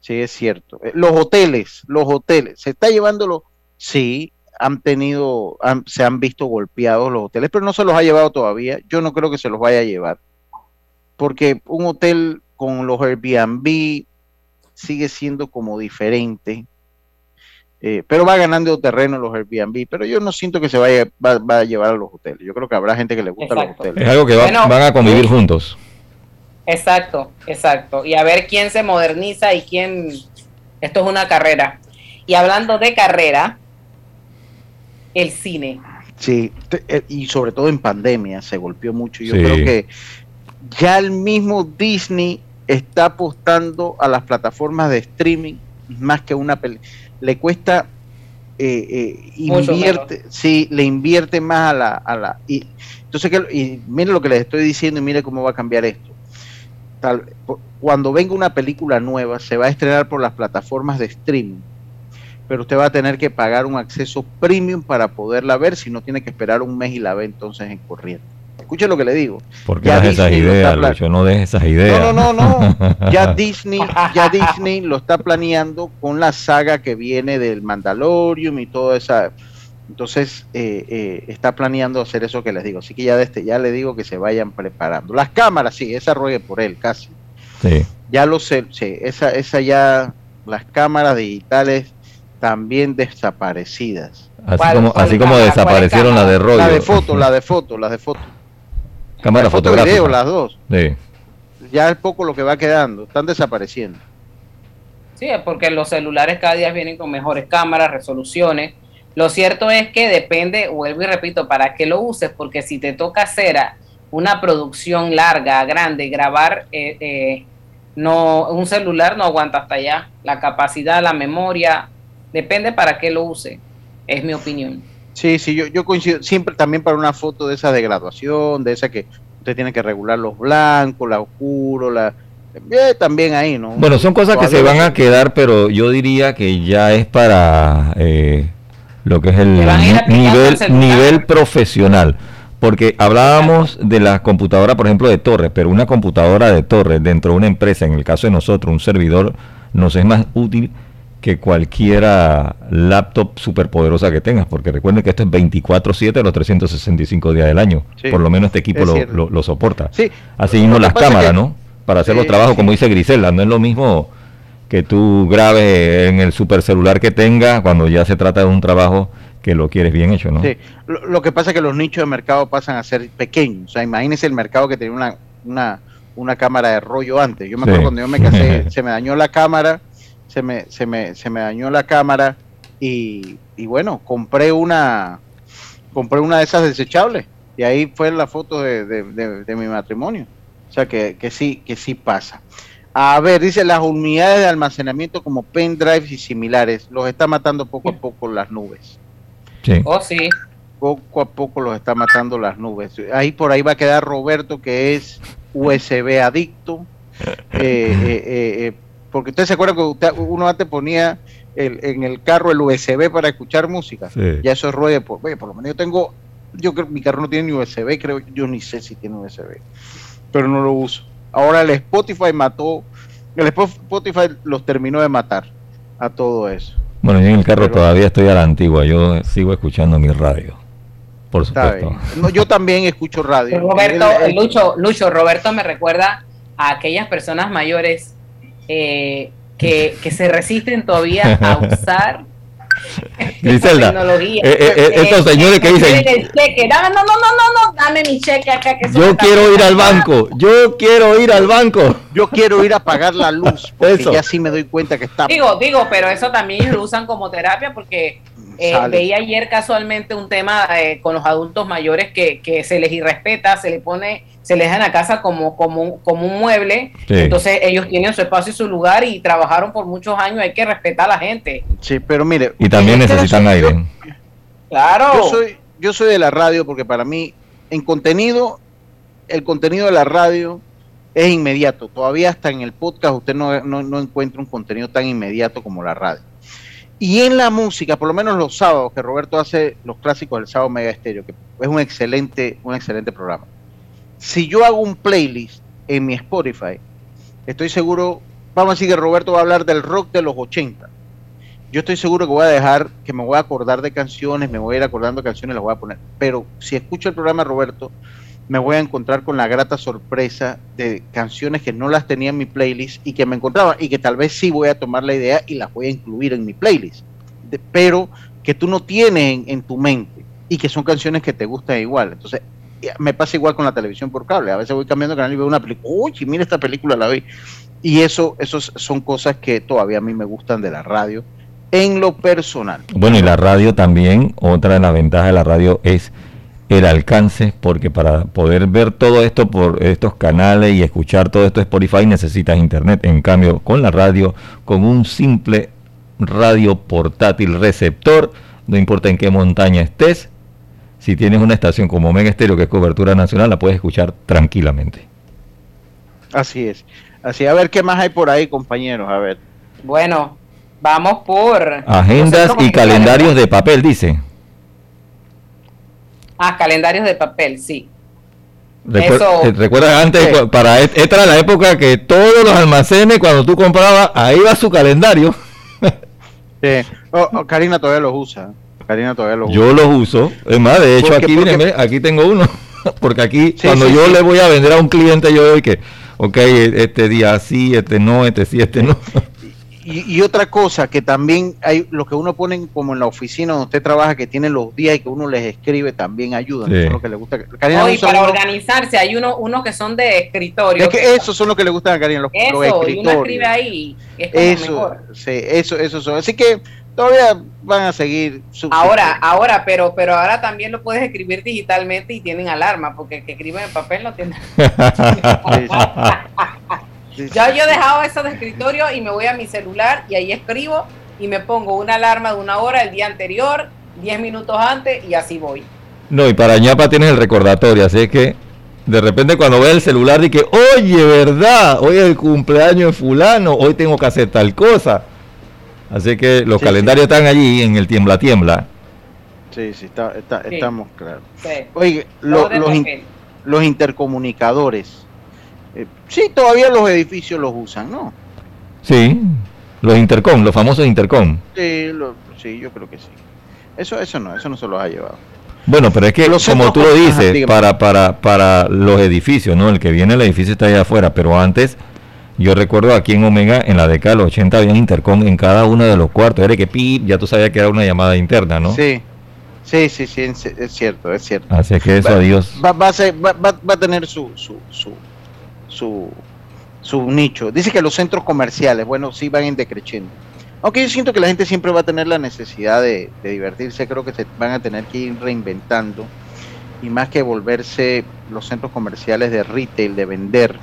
Sí, es cierto. Eh, Los hoteles, los hoteles, ¿se está llevándolo? Sí, han tenido, han- se han visto golpeados los hoteles, pero no se los ha llevado todavía. Yo no creo que se los vaya a llevar. Porque un hotel con los Airbnb sigue siendo como diferente. Eh, pero va ganando terreno los Airbnb, pero yo no siento que se vaya va, va a llevar a los hoteles. Yo creo que habrá gente que le gusta los
Exacto.
hoteles.
Es algo que va-
Bueno,
van a convivir juntos.
Exacto, exacto. Y a ver quién se moderniza y quién... Esto es una carrera. Y hablando de carrera, el cine.
Sí, te- eh, y sobre todo en pandemia se golpeó mucho. Yo
Sí.
creo que ya el mismo Disney está apostando a las plataformas de streaming más que una película. Le cuesta, eh, eh, invierte, sí, le invierte más a la... A la y, entonces, que, y mire lo que les estoy diciendo y mire cómo va a cambiar esto. Tal, por- cuando venga una película nueva, se va a estrenar por las plataformas de streaming pero usted va a tener que pagar un acceso premium para poderla ver, si no tiene que esperar un mes y la ve entonces en corriente. Escuche lo que le digo.
¿Por qué
Ya
esas ideas, Lucho? No des esas ideas.
No, no, no, no. Ya Disney, ya Disney lo está planeando con la saga que viene del Mandalorium y toda esa. Entonces eh, eh, está planeando hacer eso que les digo. Así que ya desde ya le digo que se vayan preparando. Las cámaras, sí, esa ruegue por él, casi.
Sí.
Ya lo sé, sí, esa, esa ya, las cámaras digitales también desaparecidas.
Así como, así como desaparecieron la de rollo.
La de foto, la de foto, la de foto.
Cámara
La foto
fotográfica.
video, las dos.
Sí.
Ya es poco lo que va quedando, están desapareciendo.
Sí, es porque los celulares cada día vienen con mejores cámaras, resoluciones. Lo cierto es que depende, vuelvo y repito, para qué lo uses, porque si te toca hacer una producción larga, grande, grabar, eh, eh, no, un celular no aguanta hasta allá. La capacidad, la memoria, depende para qué lo use, es mi opinión.
Sí, sí, yo, yo coincido, siempre también para una foto de esa de graduación, de esa que usted tiene que regular los blancos, la oscuro, la... eh, también ahí, ¿no?
Bueno, son cosas que se van a quedar, pero yo diría que ya es para eh, lo que es el nivel, nivel profesional. Porque hablábamos de la computadora, por ejemplo, de torres, pero una computadora de torres dentro de una empresa, en el caso de nosotros, un servidor, nos es más útil que cualquiera laptop superpoderosa que tengas, porque recuerden que esto es 24/7 los 365 días del año.
Sí,
por lo menos este equipo
es
lo,
cierto.
lo- lo soporta.
Sí,
Así mismo las cámaras,
que-
¿no? Para hacer los trabajos, como dice Grisela, no es lo mismo que tú grabes en el super celular que tengas cuando ya se trata de un trabajo que lo quieres bien hecho, ¿no?
Sí, lo, lo que pasa es que los nichos de mercado pasan a ser pequeños. O sea, imagínense el mercado que tenía una, una, una cámara de rollo antes. Yo me acuerdo cuando yo me casé, se me dañó la cámara, se me, se me, se me dañó la cámara y, y bueno, compré una, compré una de esas desechables y ahí fue la foto de, de- de- de mi matrimonio. O sea que, que sí, que sí pasa. A ver, dice las unidades de almacenamiento como pendrives y similares, los está matando poco a poco las nubes
Sí.
Oh, sí.
poco a poco los está matando las nubes. Ahí por ahí va a quedar Roberto, que es USB adicto. Eh, eh, eh, eh, porque usted se acuerda que usted- uno antes ponía el- en el carro el USB para escuchar música.
Sí.
Ya eso es ruede. Por, oye, por lo menos yo tengo, yo creo que mi carro no tiene ni USB, creo, yo ni sé si tiene USB, pero no lo uso. Ahora el Spotify mató, el Spotify los terminó de matar a todo eso.
Bueno, yo en el carro
Pero-
todavía estoy a la antigua, yo sigo escuchando mi radio, por supuesto.
No, yo también escucho radio.
Roberto, Lucho, Lucho, Roberto me recuerda a aquellas personas mayores eh, que, que se resisten todavía a usar
Griselda,
Tecnología.
eh, eh, eh, estos señores que dicen,
cheque. Dame, no, no, no, no, no, dame mi cheque acá. Que
yo quiero ir al
costando".
banco, yo quiero ir al banco.
Yo quiero ir a pagar la luz, porque
Eso.
ya sí me doy cuenta que está.
Digo, digo, pero eso también lo usan como terapia porque eh, veía ayer casualmente un tema eh, con los adultos mayores que, que se les irrespeta, se les pone, se les deja en la casa como, como, un- como un mueble,
Sí.
entonces ellos tienen su espacio y su lugar y trabajaron por muchos años, hay que respetar a la gente.
Sí, pero mire.
Y también necesitan aire.
Claro.
Yo soy, yo soy de la radio porque para mí, en contenido, el contenido de la radio es inmediato. Todavía hasta en el podcast usted no, no, no encuentra un contenido tan inmediato como la radio. Y en la música, por lo menos los sábados, que Roberto hace los clásicos del sábado Mega Estéreo, que es un excelente, un excelente programa. Si yo hago un playlist en mi Spotify, estoy seguro, vamos a decir que Roberto va a hablar del rock de los 80 yo estoy seguro que voy a dejar, que me voy a acordar de canciones, me voy a ir acordando de canciones las voy a poner. Pero si escucho el programa de Roberto, me voy a encontrar con la grata sorpresa de canciones que no las tenía en mi playlist y que me encontraba y que tal vez sí voy a tomar la idea y las voy a incluir en mi playlist. Pero que tú no tienes en, en tu mente y que son canciones que te gustan igual. Entonces, ya, me pasa igual con la televisión por cable. A veces voy cambiando canal y veo una película. Uy, mira esta película, la vi. Y eso, esos son cosas que todavía a mí me gustan de la radio en lo personal.
Bueno, y la radio también, otra de las ventajas de la radio es el alcance, porque para poder ver todo esto por estos canales y escuchar todo esto de Spotify necesitas internet. En cambio, con la radio, con un simple radio portátil receptor, no importa en qué montaña estés, si tienes una estación como Mega Estéreo, que es cobertura nacional, la puedes escuchar tranquilamente.
Así es. Así, a ver qué más hay por ahí, compañeros. A ver.
Bueno, vamos por...
Agendas y calendarios de papel, dice.
Ah, calendarios de papel, sí.
Recuer-
Eso-
eh, ¿Recuerdas antes?
Sí.
Para et- esta era la época que todos los almacenes, cuando tú comprabas, ahí va su calendario.
Sí. Oh, oh, Karina todavía los usa. Karina todavía los
Yo los uso. Es más, de hecho,
Porque-
aquí,
porque-
aquí tengo uno. Porque aquí,
Sí,
cuando
sí,
yo
sí.
le voy a vender a un cliente, yo doy que, ok, este día sí, este no, este sí, este no.
Y, y otra cosa que también hay, lo que uno pone como en la oficina donde usted trabaja, que tiene los días y que uno les escribe, también ayuda.
Sí.
Eso es lo que le gusta. Karina
Hoy para
uno-
organizarse hay uno, unos que son de escritorio.
es que esos son los que le gustan a Karina, los, los
Eso, y uno
escritorios.
escribe ahí. Es como
Eso,
mejor.
sí, eso, eso son. Así que todavía van a seguir.
Ahora, ahora, pero, pero ahora también lo puedes escribir digitalmente y tienen alarma, porque el que escribe en papel no tiene. Ya yo he dejado eso de escritorio y me voy a mi celular y ahí escribo y me pongo una alarma de una hora el día anterior, 10 minutos antes y así voy.
No, y para ñapa tienes el recordatorio, así es que de repente cuando ve el celular y que, oye, ¿verdad? Hoy es el cumpleaños de fulano, hoy tengo que hacer tal cosa. Así que los
Sí,
calendarios están allí en el tiembla tiembla.
Sí, sí, está, está-
Sí.
estamos claros.
Sí.
Oye, lo- los, in- los intercomunicadores. Eh, sí, todavía los edificios los usan, ¿no?
Sí, los intercom, los famosos intercom.
Sí, lo- sí, yo creo que sí. Eso, eso no, eso no se los ha llevado.
Bueno, pero es que
Los
como tú lo
ajá,
dices, para, para, para los edificios, ¿no? El que viene el edificio está allá afuera, pero antes, yo recuerdo aquí en Omega, en la década de los 80 había intercom en cada uno de los cuartos. Era que pip, ya tú sabías que era una llamada interna, ¿no?
Sí, sí, sí, sí, es es cierto, es cierto.
Así que eso,
Va-
adiós.
Va, va a, ser- va, va- va a tener su, su, su, su, su nicho. Dice que los centros comerciales, bueno, sí van en decreciendo. Aunque yo siento que la gente siempre va a tener la necesidad de, de divertirse, creo que se van a tener que ir reinventando y más que volverse los centros comerciales de retail, de vender,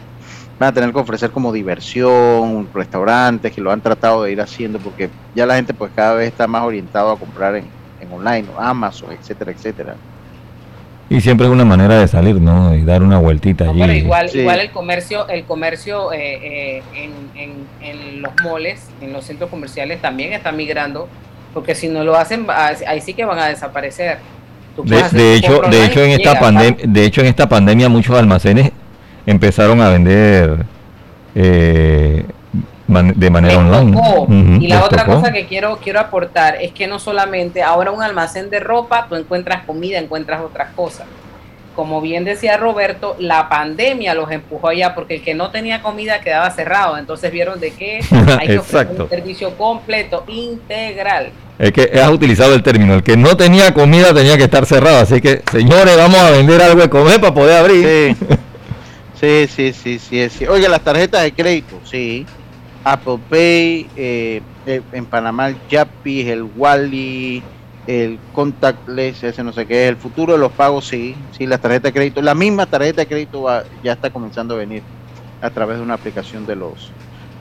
van a tener que ofrecer como diversión, restaurantes que lo han tratado de ir haciendo porque ya la gente pues cada vez está más orientado a comprar en, en online, Amazon, etcétera, etcétera.
Y siempre es una manera de salir, ¿no? Y dar una vueltita allí.
Pero igual,
Sí.
igual el comercio, el comercio eh, eh, en, en- en los moles, en los centros comerciales también está migrando, porque si no lo hacen, ah, ahí sí que van a desaparecer.
De, de hecho, de hecho en esta pandemia, de hecho en esta pandemia muchos almacenes empezaron a vender eh, man- de manera
Les
online.
tocó. Y la otra
tocó.
cosa que quiero, quiero aportar es que no solamente ahora un almacén de ropa, tú encuentras comida, encuentras otras cosas. como bien decía Roberto, la pandemia los empujó allá porque el que no tenía comida quedaba cerrado. Entonces vieron de qué hay que ofrecer
Exacto.
un servicio completo, integral.
Es que has utilizado el término. El que no tenía comida tenía que estar cerrado. Así que, señores, vamos a vender algo de comer para poder abrir.
Sí, sí, sí, sí, sí. Oiga, las tarjetas de crédito, sí. Apple Pay, eh, eh, en Panamá el Yapi, el Wally, el Contactless, ese no sé qué, el futuro de los pagos, sí, sí, las tarjetas de crédito, la misma tarjeta de crédito va- ya está comenzando a venir a través de una aplicación de los,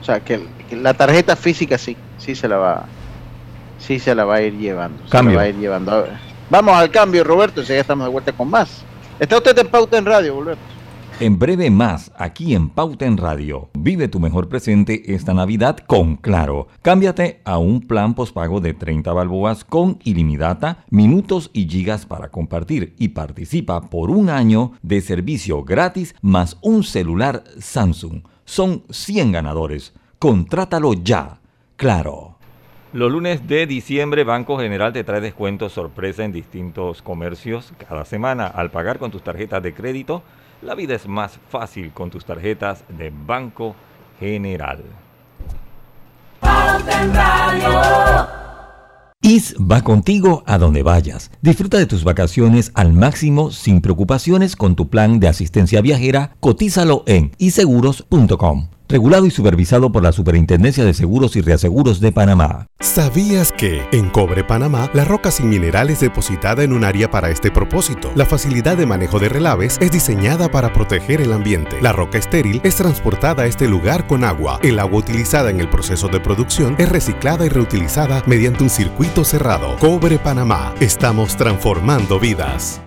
o sea, que, que la tarjeta física sí, sí se la va, sí se la va a ir llevando, se
Cambio.
la va a ir llevando. A ver, Vamos al cambio, Roberto, ya estamos de vuelta con más. Está usted en pauta en radio, Roberto.
En breve más, aquí en Pauta en Radio. Vive tu mejor presente esta Navidad con Claro. Cámbiate a un plan postpago de 30 balboas con ilimitada, minutos y gigas para compartir y participa por un año de servicio gratis más un celular Samsung. Son 100 ganadores. Contrátalo ya. Claro.
Los lunes de diciembre, Banco General te trae descuentos sorpresa en distintos comercios cada semana. Al pagar con tus tarjetas de crédito, la vida es más fácil con tus tarjetas de Banco General.
Pauta en Radio.
IS va contigo a donde vayas. Disfruta de tus vacaciones al máximo sin preocupaciones con tu plan de asistencia viajera. Cotízalo en iseguros.com. Regulado y supervisado por la Superintendencia de Seguros y Reaseguros de Panamá.
¿Sabías que en Cobre Panamá la roca sin mineral es depositada en un área para este propósito? La facilidad de manejo de relaves es diseñada para proteger el ambiente. La roca estéril es transportada a este lugar con agua. El agua utilizada en el proceso de producción es reciclada y reutilizada mediante un circuito cerrado. Cobre Panamá. Estamos transformando vidas.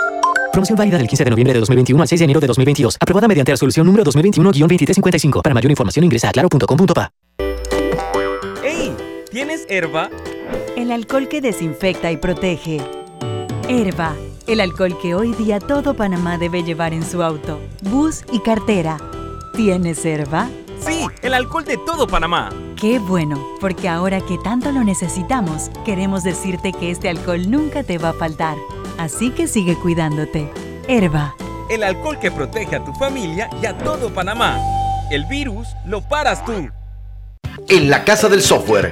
Promoción válida del 15 de noviembre de 2021 al 6 de enero de 2022. Aprobada mediante resolución número 2021-2355. Para mayor información ingresa a claro.com.pa.
¡Ey! ¿Tienes herba?
El alcohol que desinfecta y protege. Herba, el alcohol que hoy día todo Panamá debe llevar en su auto, bus y cartera. ¿Tienes herba?
Sí, el alcohol de todo Panamá.
Qué bueno, porque ahora que tanto lo necesitamos, queremos decirte que este alcohol nunca te va a faltar. Así que sigue cuidándote. Herba.
El alcohol que protege a tu familia y a todo Panamá. El virus lo paras tú.
En la Casa del Software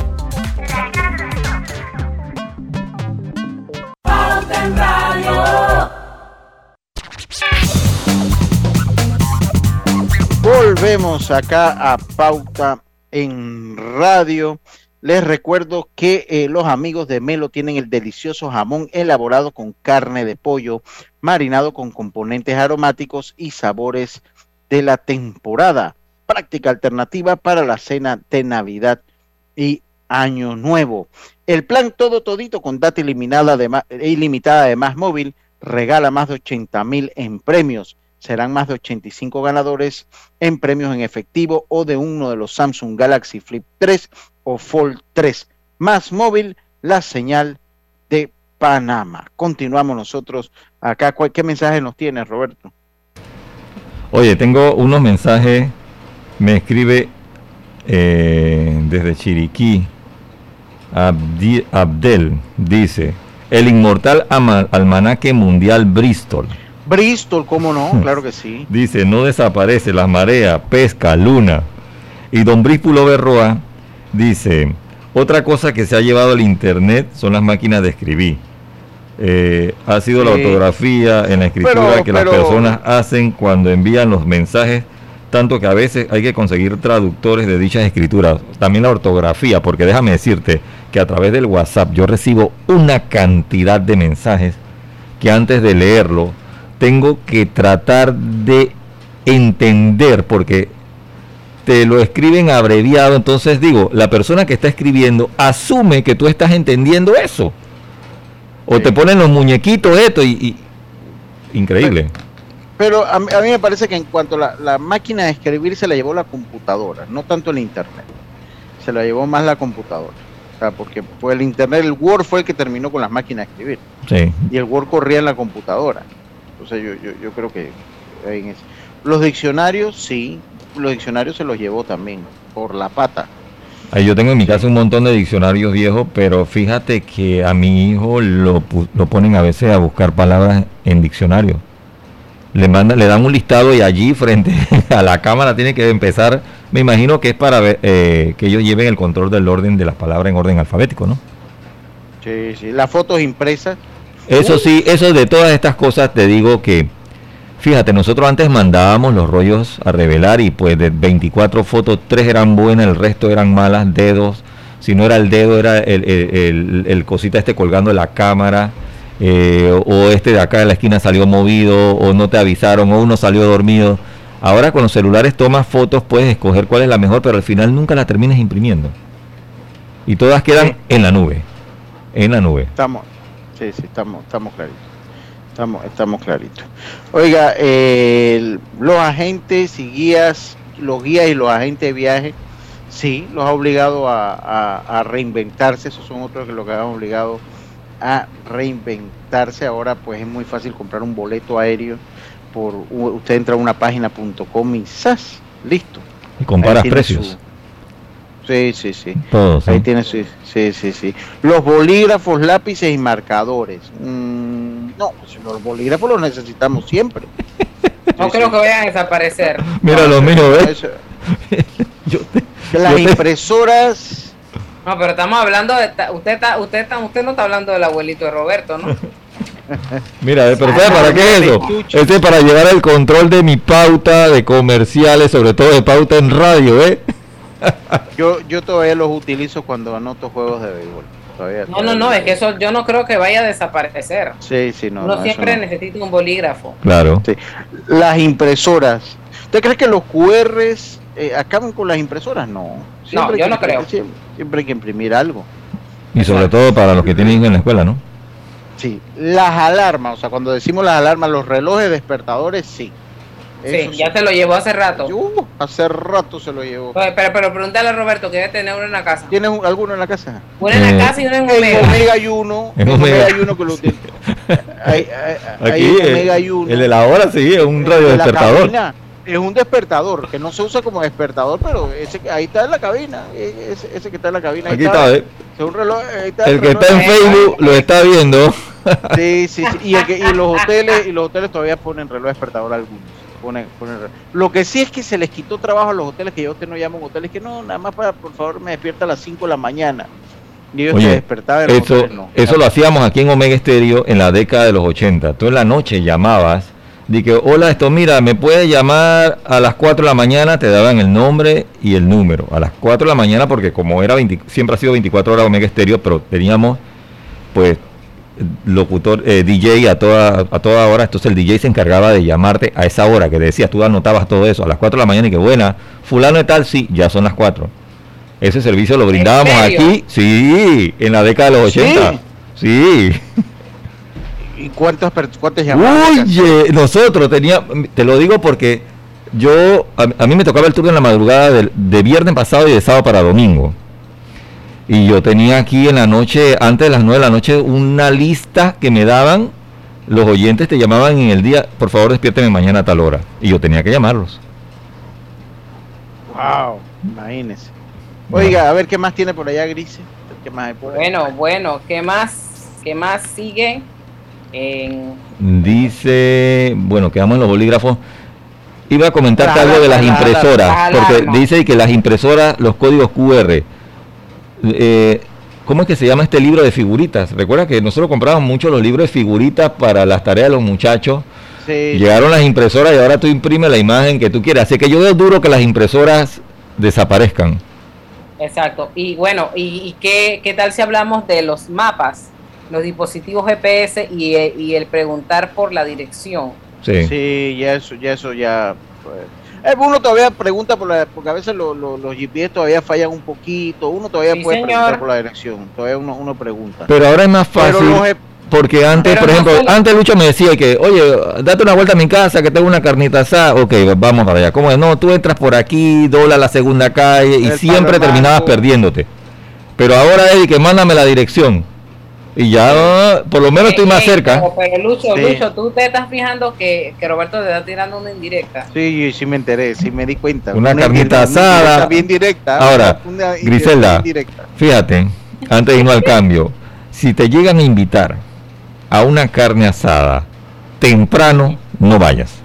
Volvemos acá a Pauta en Radio. Les recuerdo que eh, los amigos de Melo tienen el delicioso jamón elaborado con carne de pollo, marinado con componentes aromáticos y sabores de la temporada. Práctica alternativa para la cena de Navidad y Año Nuevo. El plan todo todito con data eliminada de ma- e ilimitada de más móvil regala más de 80 mil en premios. Serán más de 85 ganadores en premios en efectivo o de uno de los Samsung Galaxy Flip 3 o Fold 3. Más móvil, la señal de Panamá. Continuamos nosotros acá. ¿Cuál- ¿Qué mensaje nos tienes, Roberto?
Oye, tengo unos mensajes. Me escribe eh, desde Chiriquí. Abdel dice: El inmortal almanaque mundial Bristol.
Bristol, ¿cómo no? Claro que sí.
Dice: No desaparece la marea, pesca, luna. Y don Bríspulo Berroa dice: Otra cosa que se ha llevado al internet son las máquinas de escribir. Eh, ha sido la ortografía en la escritura
Pero-
que
pero-
las personas hacen cuando envían los mensajes tanto que a veces hay que conseguir traductores de dichas escrituras, también la ortografía, porque déjame decirte que a través del WhatsApp yo recibo una cantidad de mensajes que antes de leerlo tengo que tratar de entender, porque te lo escriben abreviado, entonces digo, la persona que está escribiendo asume que tú estás entendiendo eso. O te ponen los muñequitos esto y, y increíble.
Pero a, mí a mí me parece que en cuanto a la, la máquina de escribir se la llevó la computadora, no tanto el internet. Se la llevó más la computadora. O sea, porque fue el internet, el Word fue el que terminó con las máquinas de escribir.
Sí.
Y el Word corría en la computadora. Entonces yo, yo, yo creo que en ese- los diccionarios sí, los diccionarios se los llevó también por la pata.
Ahí yo tengo en mi casa un montón de diccionarios viejos, pero fíjate que a mi hijo lo, lo ponen a veces a buscar palabras en diccionario. Le mandan, le dan un listado y allí frente a la cámara tiene que empezar. Me imagino que es para eh, que ellos lleven el control del orden de las palabras en orden alfabético, ¿no?
Sí, sí. Las fotos impresas.
Eso sí, eso de todas estas cosas te digo que, fíjate, nosotros antes mandábamos los rollos a revelar y pues de 24 fotos, 3 eran buenas, el resto eran malas, dedos, si no era el dedo era el, el- el- el cosita este colgando de la cámara, eh, o este de acá de la esquina salió movido, o no te avisaron, o uno salió dormido. Ahora con los celulares tomas fotos, puedes escoger cuál es la mejor, pero al final nunca la terminas imprimiendo. Y todas quedan en la nube, en la nube.
Estamos, sí, sí, estamos, estamos claritos. Estamos, estamos claritos. Oiga, eh, los agentes y guías, los guías y los agentes de viaje, sí, los ha obligado a, a- a reinventarse. Esos son otros que los que han obligado a reinventarse. Ahora, pues es muy fácil comprar un boleto aéreo. Por usted entra a una página.com y ¡zas! listo.
Y comparas precios.
su- Sí, sí, sí.
Todos,
Ahí
¿no?
tiene su, sí, sí, sí. Los bolígrafos, lápices y marcadores. Mm, no, los bolígrafos los necesitamos siempre.
No creo que vayan a desaparecer.
Mira los míos, ¿ves?
Eso- Las impresoras.
No, pero estamos hablando de. ta- Usted, está, usted, está, usted no está hablando del abuelito de Roberto, ¿no?
Mira, pero ¿sabes para qué es eso? Este es para llevar el control de mi pauta de comerciales, sobre todo de pauta en radio, ¿eh?
Yo, yo todavía los utilizo cuando anoto juegos de béisbol. Todavía,
No, no, no, es que eso yo no creo que vaya a desaparecer.
Sí, sí, no.
Uno
no,
siempre
no.
necesita un bolígrafo.
Claro.
Sí. Las impresoras. ¿Usted cree que los QRs eh, acaban con las impresoras? No.
No,
hay
yo
que
no
imprimir-
creo.
Siempre, siempre hay que imprimir algo.
Y sobre todo para los que tienen hijos en la escuela, ¿no?
Sí. Las alarmas, o sea, cuando decimos las alarmas, los relojes despertadores, sí.
Sí,
Eso
ya se lo llevó hace rato.
Uh, hace rato se lo llevó.
Oye, pero, pero pregúntale a Roberto que debe tener uno en la casa.
¿Tienes un- alguno en la casa?
Uno en
Eh,
la casa y uno en
En
Omega.
Omega hay uno.
En
Omega
Omega.
hay uno que lo utiliza. Hay- hay- hay
Aquí
en Omega hay
el,
uno.
el de la hora sí, es un radio
de la
despertador.
es un despertador que no se usa como despertador, pero ese que- ahí está en la cabina, eh, ese, ese que está en la cabina. ahí
Aquí está, ¿eh?
Es un reloj, ahí está
El que
reloj.
está en Facebook lo está viendo.
Sí, sí, sí. Y, el que- y los hoteles y los hoteles todavía ponen reloj despertador algunos. Ponen reloj. Lo que sí es que se les quitó trabajo a los hoteles que yo usted no llaman hoteles que no, nada más para por favor me despierta a las 5 de la mañana. Y se
Oye,
los
eso,
hoteles, no.
eso lo hacíamos aquí en Omega Estéreo en la década de los 80. Tú en la noche llamabas, di que, hola, esto, mira, me puedes llamar a las 4 de la mañana, te daban el nombre y el número. A las 4 de la mañana, porque como era 20 siempre ha sido 24 horas Omega Estéreo, pero teníamos, pues, locutor, eh, DJ a toda, a toda hora, entonces el DJ se encargaba de llamarte a esa hora que decías, tú anotabas todo eso, a las 4 de la mañana y que buena, fulano de tal, sí, ya son las 4. Ese servicio lo brindábamos aquí, sí, en la década de los
¿Sí?
80. Sí.
¿Y cuántas, cuántas llamadas?
Oye, nosotros teníamos, te lo digo porque yo, a, a mí me tocaba el turno en la madrugada de, viernes pasado y de sábado para domingo. Y yo tenía aquí en la noche, antes de las 9 de la noche, una lista que me daban, los oyentes te llamaban en el día, por favor despiérteme mañana a tal hora. Y yo tenía que llamarlos.
Wow, imagínese. Oiga, a ver qué más tiene por allá, Grise. ¿Qué más hay por ahí?
Bueno, bueno, ¿qué más? ¿Qué más sigue? En...
Dice, bueno, quedamos en los bolígrafos. Iba a comentarte
La
algo de las
la
impresoras, porque dice que las impresoras, los códigos QR, eh, ¿cómo es que se llama este libro de figuritas? Recuerda que nosotros comprábamos mucho los libros de figuritas para las tareas de los muchachos, Llegaron las impresoras y ahora tú imprimes la imagen que tú quieras. Así que yo veo duro que las impresoras desaparezcan.
Exacto. Y bueno, ¿y, qué, qué, tal si hablamos de los mapas, los dispositivos GPS y, y el preguntar por la dirección?
Sí, sí ya eso, ya eso ya... Pues, eh, uno todavía pregunta por la, porque a veces los GPS todavía fallan un poquito, uno todavía puede preguntar por la dirección, todavía uno, uno pregunta.
Pero ahora es más fácil. Porque antes, por ejemplo, antes Lucho me decía que, oye, date una vuelta a mi casa que tengo una carnita asada. Ok, vamos para allá. ¿Cómo es? No, tú entras por aquí, doblas la segunda calle y siempre terminabas perdiéndote. Pero ahora, Eddie, que mándame la dirección. Y ya, por lo menos estoy más cerca.
Pero, Lucho, Lucho, tú te estás fijando que, que, Roberto te está tirando una indirecta.
Sí, sí me enteré, sí me di cuenta.
Una, carnita asada.
bien directa.
Ahora, Griselda, fíjate, antes de irnos al cambio, si te llegan a invitar a una carne asada temprano, no vayas.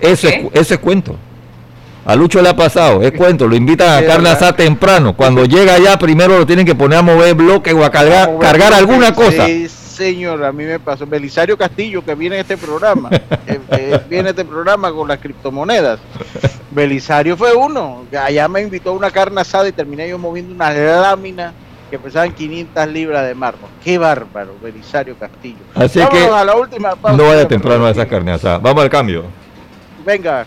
Eso es, ese es cuento. A Lucho le ha pasado, es cuento, lo invitan a carne asada temprano. Cuando llega allá, primero lo tienen que poner a mover bloque o a cargar, cargar alguna cosa.
Sí, señor, a mí me pasó. Belisario Castillo, que viene en este programa, eh, eh, viene este programa con las criptomonedas. Belisario fue uno. Allá me invitó a una carne asada y terminé yo moviendo una lámina que pesaban 500 libras de mármol. Qué bárbaro, Belisario Castillo.
Así que a la última no vaya temprano a esa carne asada. Vamos al cambio.
Venga.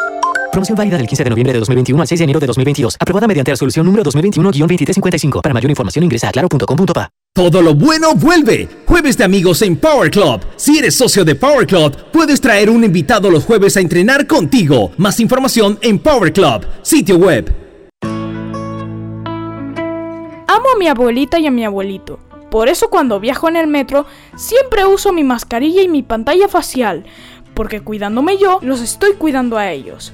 Promoción válida del 15 de noviembre de 2021 al 6 de enero de 2022. Aprobada mediante resolución número 2021-2355. Para mayor información ingresa a claro.com.pa.
Todo lo bueno vuelve. Jueves de amigos en Power Club. Si eres socio de Power Club, puedes traer un invitado los jueves a entrenar contigo. Más información en Power Club, sitio web.
Amo a mi abuelita y a mi abuelito. Por eso cuando viajo en el metro, siempre uso mi mascarilla y mi pantalla facial. Porque cuidándome yo, los estoy cuidando a ellos.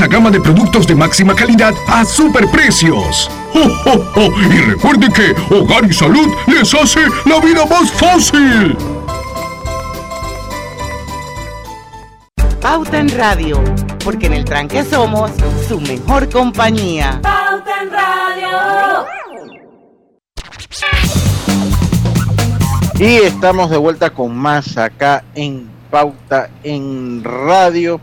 gama de productos de máxima calidad a superprecios. ¡Oh, Y recuerde que Hogar y Salud les hace la vida más fácil.
Pauta en Radio, porque en el tranque somos su mejor compañía.
Pauta en Radio.
Y estamos de vuelta con más acá en Pauta en Radio.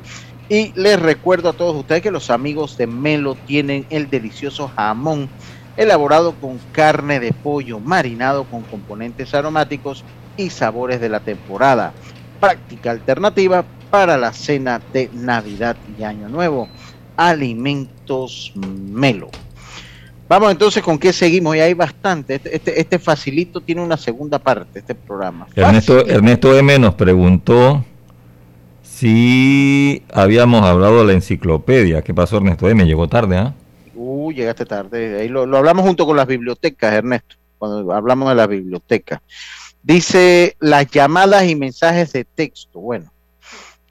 Y les recuerdo a todos ustedes que los amigos de Melo tienen el delicioso jamón elaborado con carne de pollo marinado con componentes aromáticos y sabores de la temporada. Práctica alternativa para la cena de Navidad y Año Nuevo. Alimentos Melo. Vamos entonces con qué seguimos. Y hay bastante. Este, este, este facilito tiene una segunda parte, este programa.
Ernesto, Ernesto M nos preguntó Sí, habíamos hablado de la enciclopedia. ¿Qué pasó, Ernesto? Eh, me llegó tarde, ¿ah?
Uh, llegaste tarde. Ahí lo, hablamos junto con las bibliotecas, Ernesto, cuando hablamos de la biblioteca. Dice las llamadas y mensajes de texto. Bueno,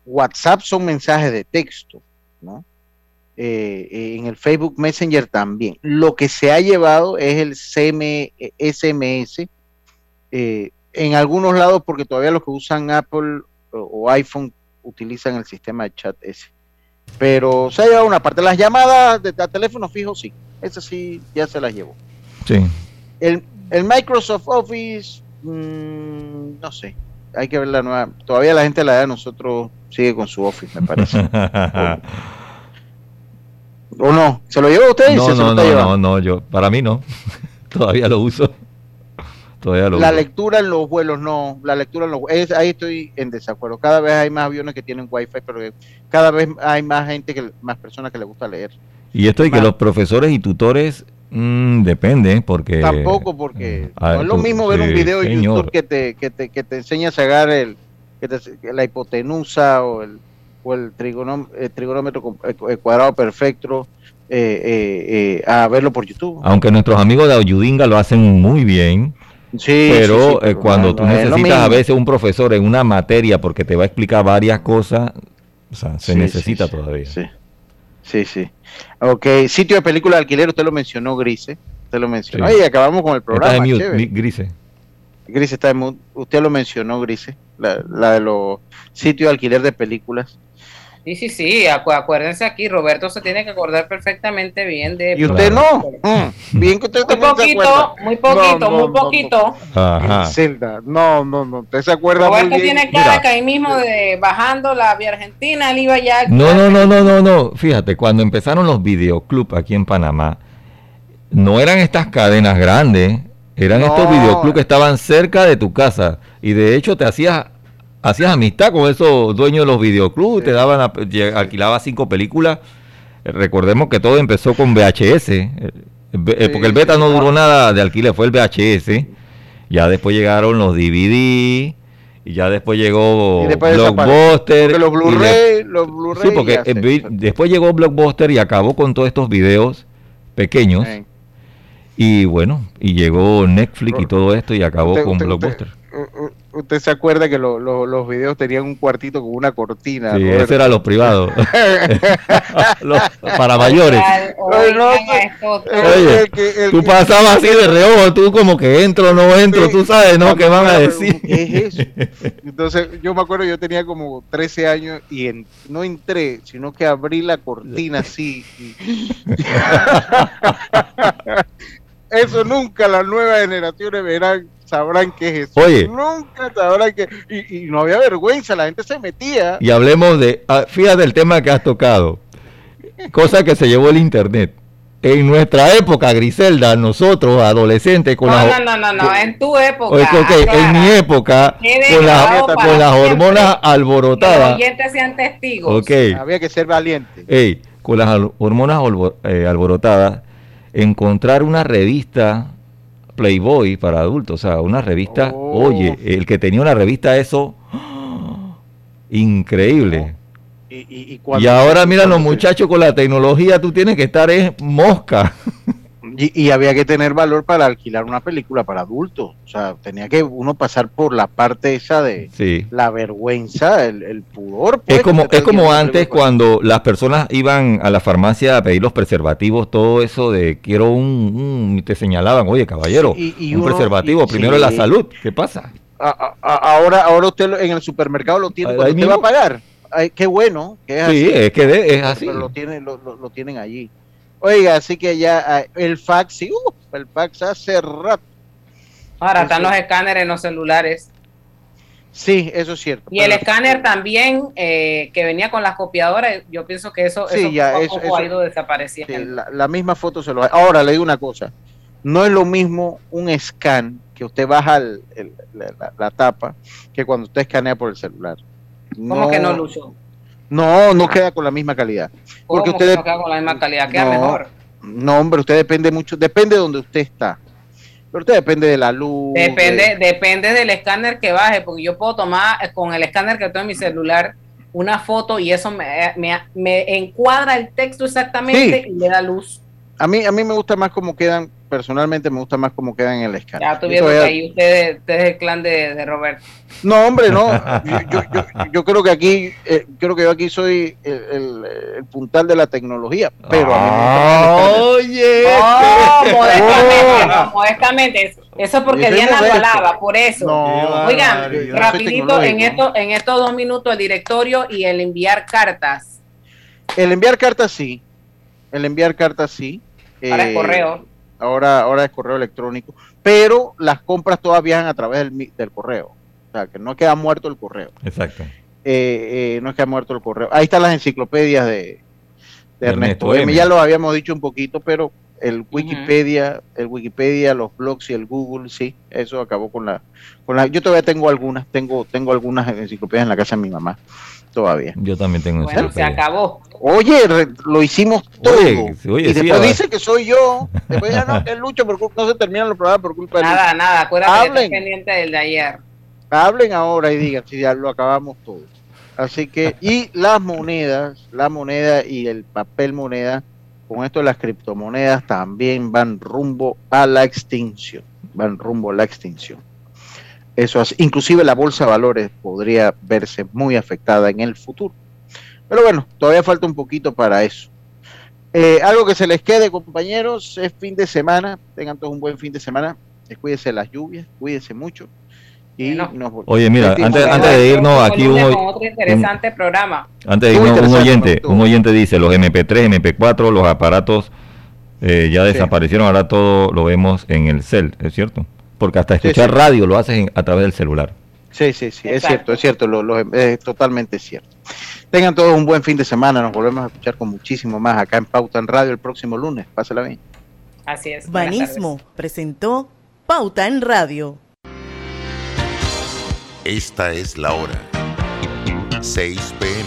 WhatsApp son mensajes de texto, ¿no? Eh, eh, en el Facebook Messenger también. Lo que se ha llevado es el CM, SMS. en algunos lados, porque todavía los que usan Apple o iPhone utilizan el sistema de chat ese. Pero se ha llevado una parte. Las llamadas de, teléfono fijo, sí. Ese sí, ya se las llevó.
Sí.
El, Microsoft Office, Mm, no sé. Hay que ver la nueva. Todavía la gente de la edad de nosotros sigue con su Office, me parece. ¿O no? ¿Se lo llevó usted?
no,
¿Se, se lo
no, no,
llevando?
no, no, yo, para mí no. Todavía lo uso. Todavía lo
La lectura en los vuelos no, la lectura en los es, ahí estoy en desacuerdo. Cada vez hay más aviones que tienen wifi, pero cada vez hay más gente que más personas que les gusta leer.
Y esto y que los profesores y tutores mm, depende, porque
Tampoco porque
ah,
no es lo
tú-
mismo ver un video
señor.
YouTube que te, que te, que te enseña a sacar el, que te- la hipotenusa o el, o el, trigonom- el trigonómetro el cuadrado perfecto eh, eh, eh, a verlo por YouTube.
aunque nuestros amigos de Ayudinga lo hacen muy bien.
Sí,
pero,
sí, sí,
eh,
pero
cuando
no,
tú
no
necesitas a veces un profesor en una materia porque te va a explicar varias cosas, o sea, se necesita todavía.
Sí, sí, sí. Ok, sitio de película de alquiler, usted lo mencionó, Grise. Usted lo mencionó. Ay, acabamos con el programa.
Estás en mute,
chévere.
Grise.
Grise está en mute. Usted lo mencionó, Grise. La, la de los sitios de alquiler de películas.
Sí, sí, sí, acu- acuérdense aquí, Roberto se tiene que acordar perfectamente bien de...
Y usted no. Mm, Bien que usted
Muy poquito, muy poquito,
No, no,
muy
no, no.
poquito.
Ajá.
Zelda. No, no, no. Usted se acuerda muy
Roberto
bien.
tiene cara que ahí mismo de bajando la vía argentina, él iba ya...
No, no, no, no, no, no. Fíjate, cuando empezaron los videoclubs aquí en Panamá, no eran estas cadenas grandes, eran
No.
estos videoclubs que estaban cerca de tu casa y de hecho te hacías hacías amistad con esos dueños de los videoclubs, te daban a- alquilabas cinco películas. Eh, Recordemos que todo empezó con VHS, eh, eh, porque el beta no duró nada de alquiler, fue el VHS. Ya después llegaron los DVD y ya después llegó
Y después desapareció.
Blockbuster.
Los Blu-ray, los Blu-ray.
Sí, porque después llegó Blockbuster y acabó con todos estos videos pequeños. Y bueno, y llegó Netflix y todo esto y acabó
Usted-
con
usted-
Blockbuster.
Usted se acuerda que lo- lo- los videos tenían un cuartito con una cortina.
Sí,
Roberto?
ese era los privados. Los- para mayores.
Ay, no,
Oye,
el que- el
tú
que-
pasabas así de reojo, tú como que entro o no entro, tú sabes, ¿no? ¿Qué van a decir?
¿Qué es eso? Entonces, yo me acuerdo, yo tenía como 13 años y en- no entré, sino que abrí la cortina así. y- eso nunca las nuevas generaciones verán, sabrán qué es eso.
Oye.
Nunca sabrán que. Y, y no había vergüenza, la gente se metía.
Y hablemos de, ah, fíjate el tema que has tocado, cosa que se llevó el internet. En nuestra época, Griselda, nosotros, adolescentes, con
No,
las...
no, no, no, no, en tu época.
Oye, ok, en mi época, con, la- con las hormonas
Que los
alborotadas,
oyentes sean testigos.
ok,
Había que ser valiente.
ey, con las hormonas eh, alborotadas, encontrar una revista Playboy para adultos, o sea, una revista,
Oh.
oye, el que tenía una revista, eso, increíble.
Y, y, y
ahora mira los muchachos con la tecnología, tú tienes que estar es mosca.
Y, y había que tener valor para alquilar una película para adultos. O sea, tenía que uno pasar por la parte esa de
Sí.
la vergüenza, el, el pudor. pues,
Es como, es como antes cuando las personas iban a la farmacia a pedir los preservativos, todo eso de quiero un, un- te señalaban, oye caballero,
Sí, y- y
un
uno-
preservativo, primero
sí.
la salud, ¿qué pasa?
A- ahora, ahora usted en el supermercado lo tiene usted
mismo.
va a pagar. Ay, qué bueno, que es
Sí,
así.
es que de- es así.
Pero lo tienen, lo, lo- lo tienen allí. Oiga, así que ya ah, el fax, sí, uh, el fax hace rato.
Ahora están los escáneres en los celulares.
Sí, eso es cierto.
Y el escáner también, eh, que venía con las copiadoras, yo pienso que eso,
Sí,
eso
ya,
poco
eso-
poco
eso-
ha ido desapareciendo.
Sí, la, la misma foto se lo Ahora le digo una cosa. No es lo mismo un scan que usted baja el- el- la, la- la tapa que cuando usted escanea por el celular.
¿Cómo que no, Lucho?
No, no queda con la misma calidad.
¿Cómo
Porque
que
usted
no queda con la misma calidad? Queda
no,
mejor.
No, hombre, usted depende mucho, depende de donde usted está. Pero usted depende de la luz.
Depende,
de-
depende del escáner que baje, porque yo puedo tomar con el escáner que tengo en mi celular una foto y eso me, me, me encuadra el texto exactamente
Sí.
y le da luz.
A mí, a mí me gusta más cómo quedan, personalmente me gusta más cómo quedan en el escáner.
Ya viendo que ahí usted, usted es el clan de, de Roberto.
No, hombre, no. Yo, yo- yo- yo creo que aquí, eh, creo que yo aquí soy el, el- el puntal de la tecnología, pero a mí me gusta más el escáner.
Oye,
No, modestamente, no, modestamente. Eso porque Diana lo alaba, por eso.
No,
Oigan, rapidito, en, esto, en estos dos minutos, el directorio y el enviar cartas
El enviar cartas sí. El enviar cartas sí.
para
Eh,
el correo.
Ahora, ahora es correo electrónico, pero las compras todas viajan a través del, mi- del correo. O sea, que no queda muerto el correo.
Exacto.
Eh, eh, no es que ha muerto el correo. Ahí están las enciclopedias de, de
Ernesto
Ernesto M.
M.
Ya lo habíamos dicho un poquito, pero el Wikipedia, el Wikipedia, los blogs y el Google, sí, eso acabó con la, con la. Yo todavía tengo algunas, tengo, tengo algunas enciclopedias en la casa de mi mamá, todavía.
Yo también tengo
Bueno, se acabó.
Oye, re- lo hicimos todo.
Oye, sí, oye,
y después dice que soy yo. Después ya no, que es Lucho, por cul- no se terminan los programas por culpa de
Nada,
Lucho.
nada, acuérdate que
Hablen.
estás pendiente del de ayer.
Hablen ahora y digan si ya lo acabamos todo. Así que, y las monedas, la moneda y el papel moneda, con esto de las criptomonedas también van rumbo a la extinción. Van rumbo a la extinción. Eso es, inclusive la bolsa de valores podría verse muy afectada en el futuro. Pero bueno, todavía falta un poquito para eso. Eh, algo que se les quede, compañeros, es fin de semana. Tengan todos un buen fin de semana. Cuídense de las lluvias, cuídense mucho. Y nos vol-
Oye, mira, antes,
bueno,
antes de irnos, aquí un,
otro interesante programa.
antes de irnos, un oyente, un oyente dice, los MP3, MP4, los aparatos eh, ya
Sí.
desaparecieron, ahora todo lo vemos en el cel, ¿es cierto? Porque hasta escuchar
sí.
radio lo haces a través del celular.
Sí, sí, sí, es cierto, es cierto, lo, lo- es totalmente cierto. Tengan todos un buen fin de semana, nos volvemos a escuchar con muchísimo más acá en Pauta en Radio el próximo lunes. Pásala bien.
Así es.
Banismo presentó Pauta en Radio.
Esta es la hora. 6 pm,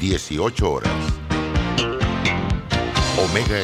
18 horas. Omega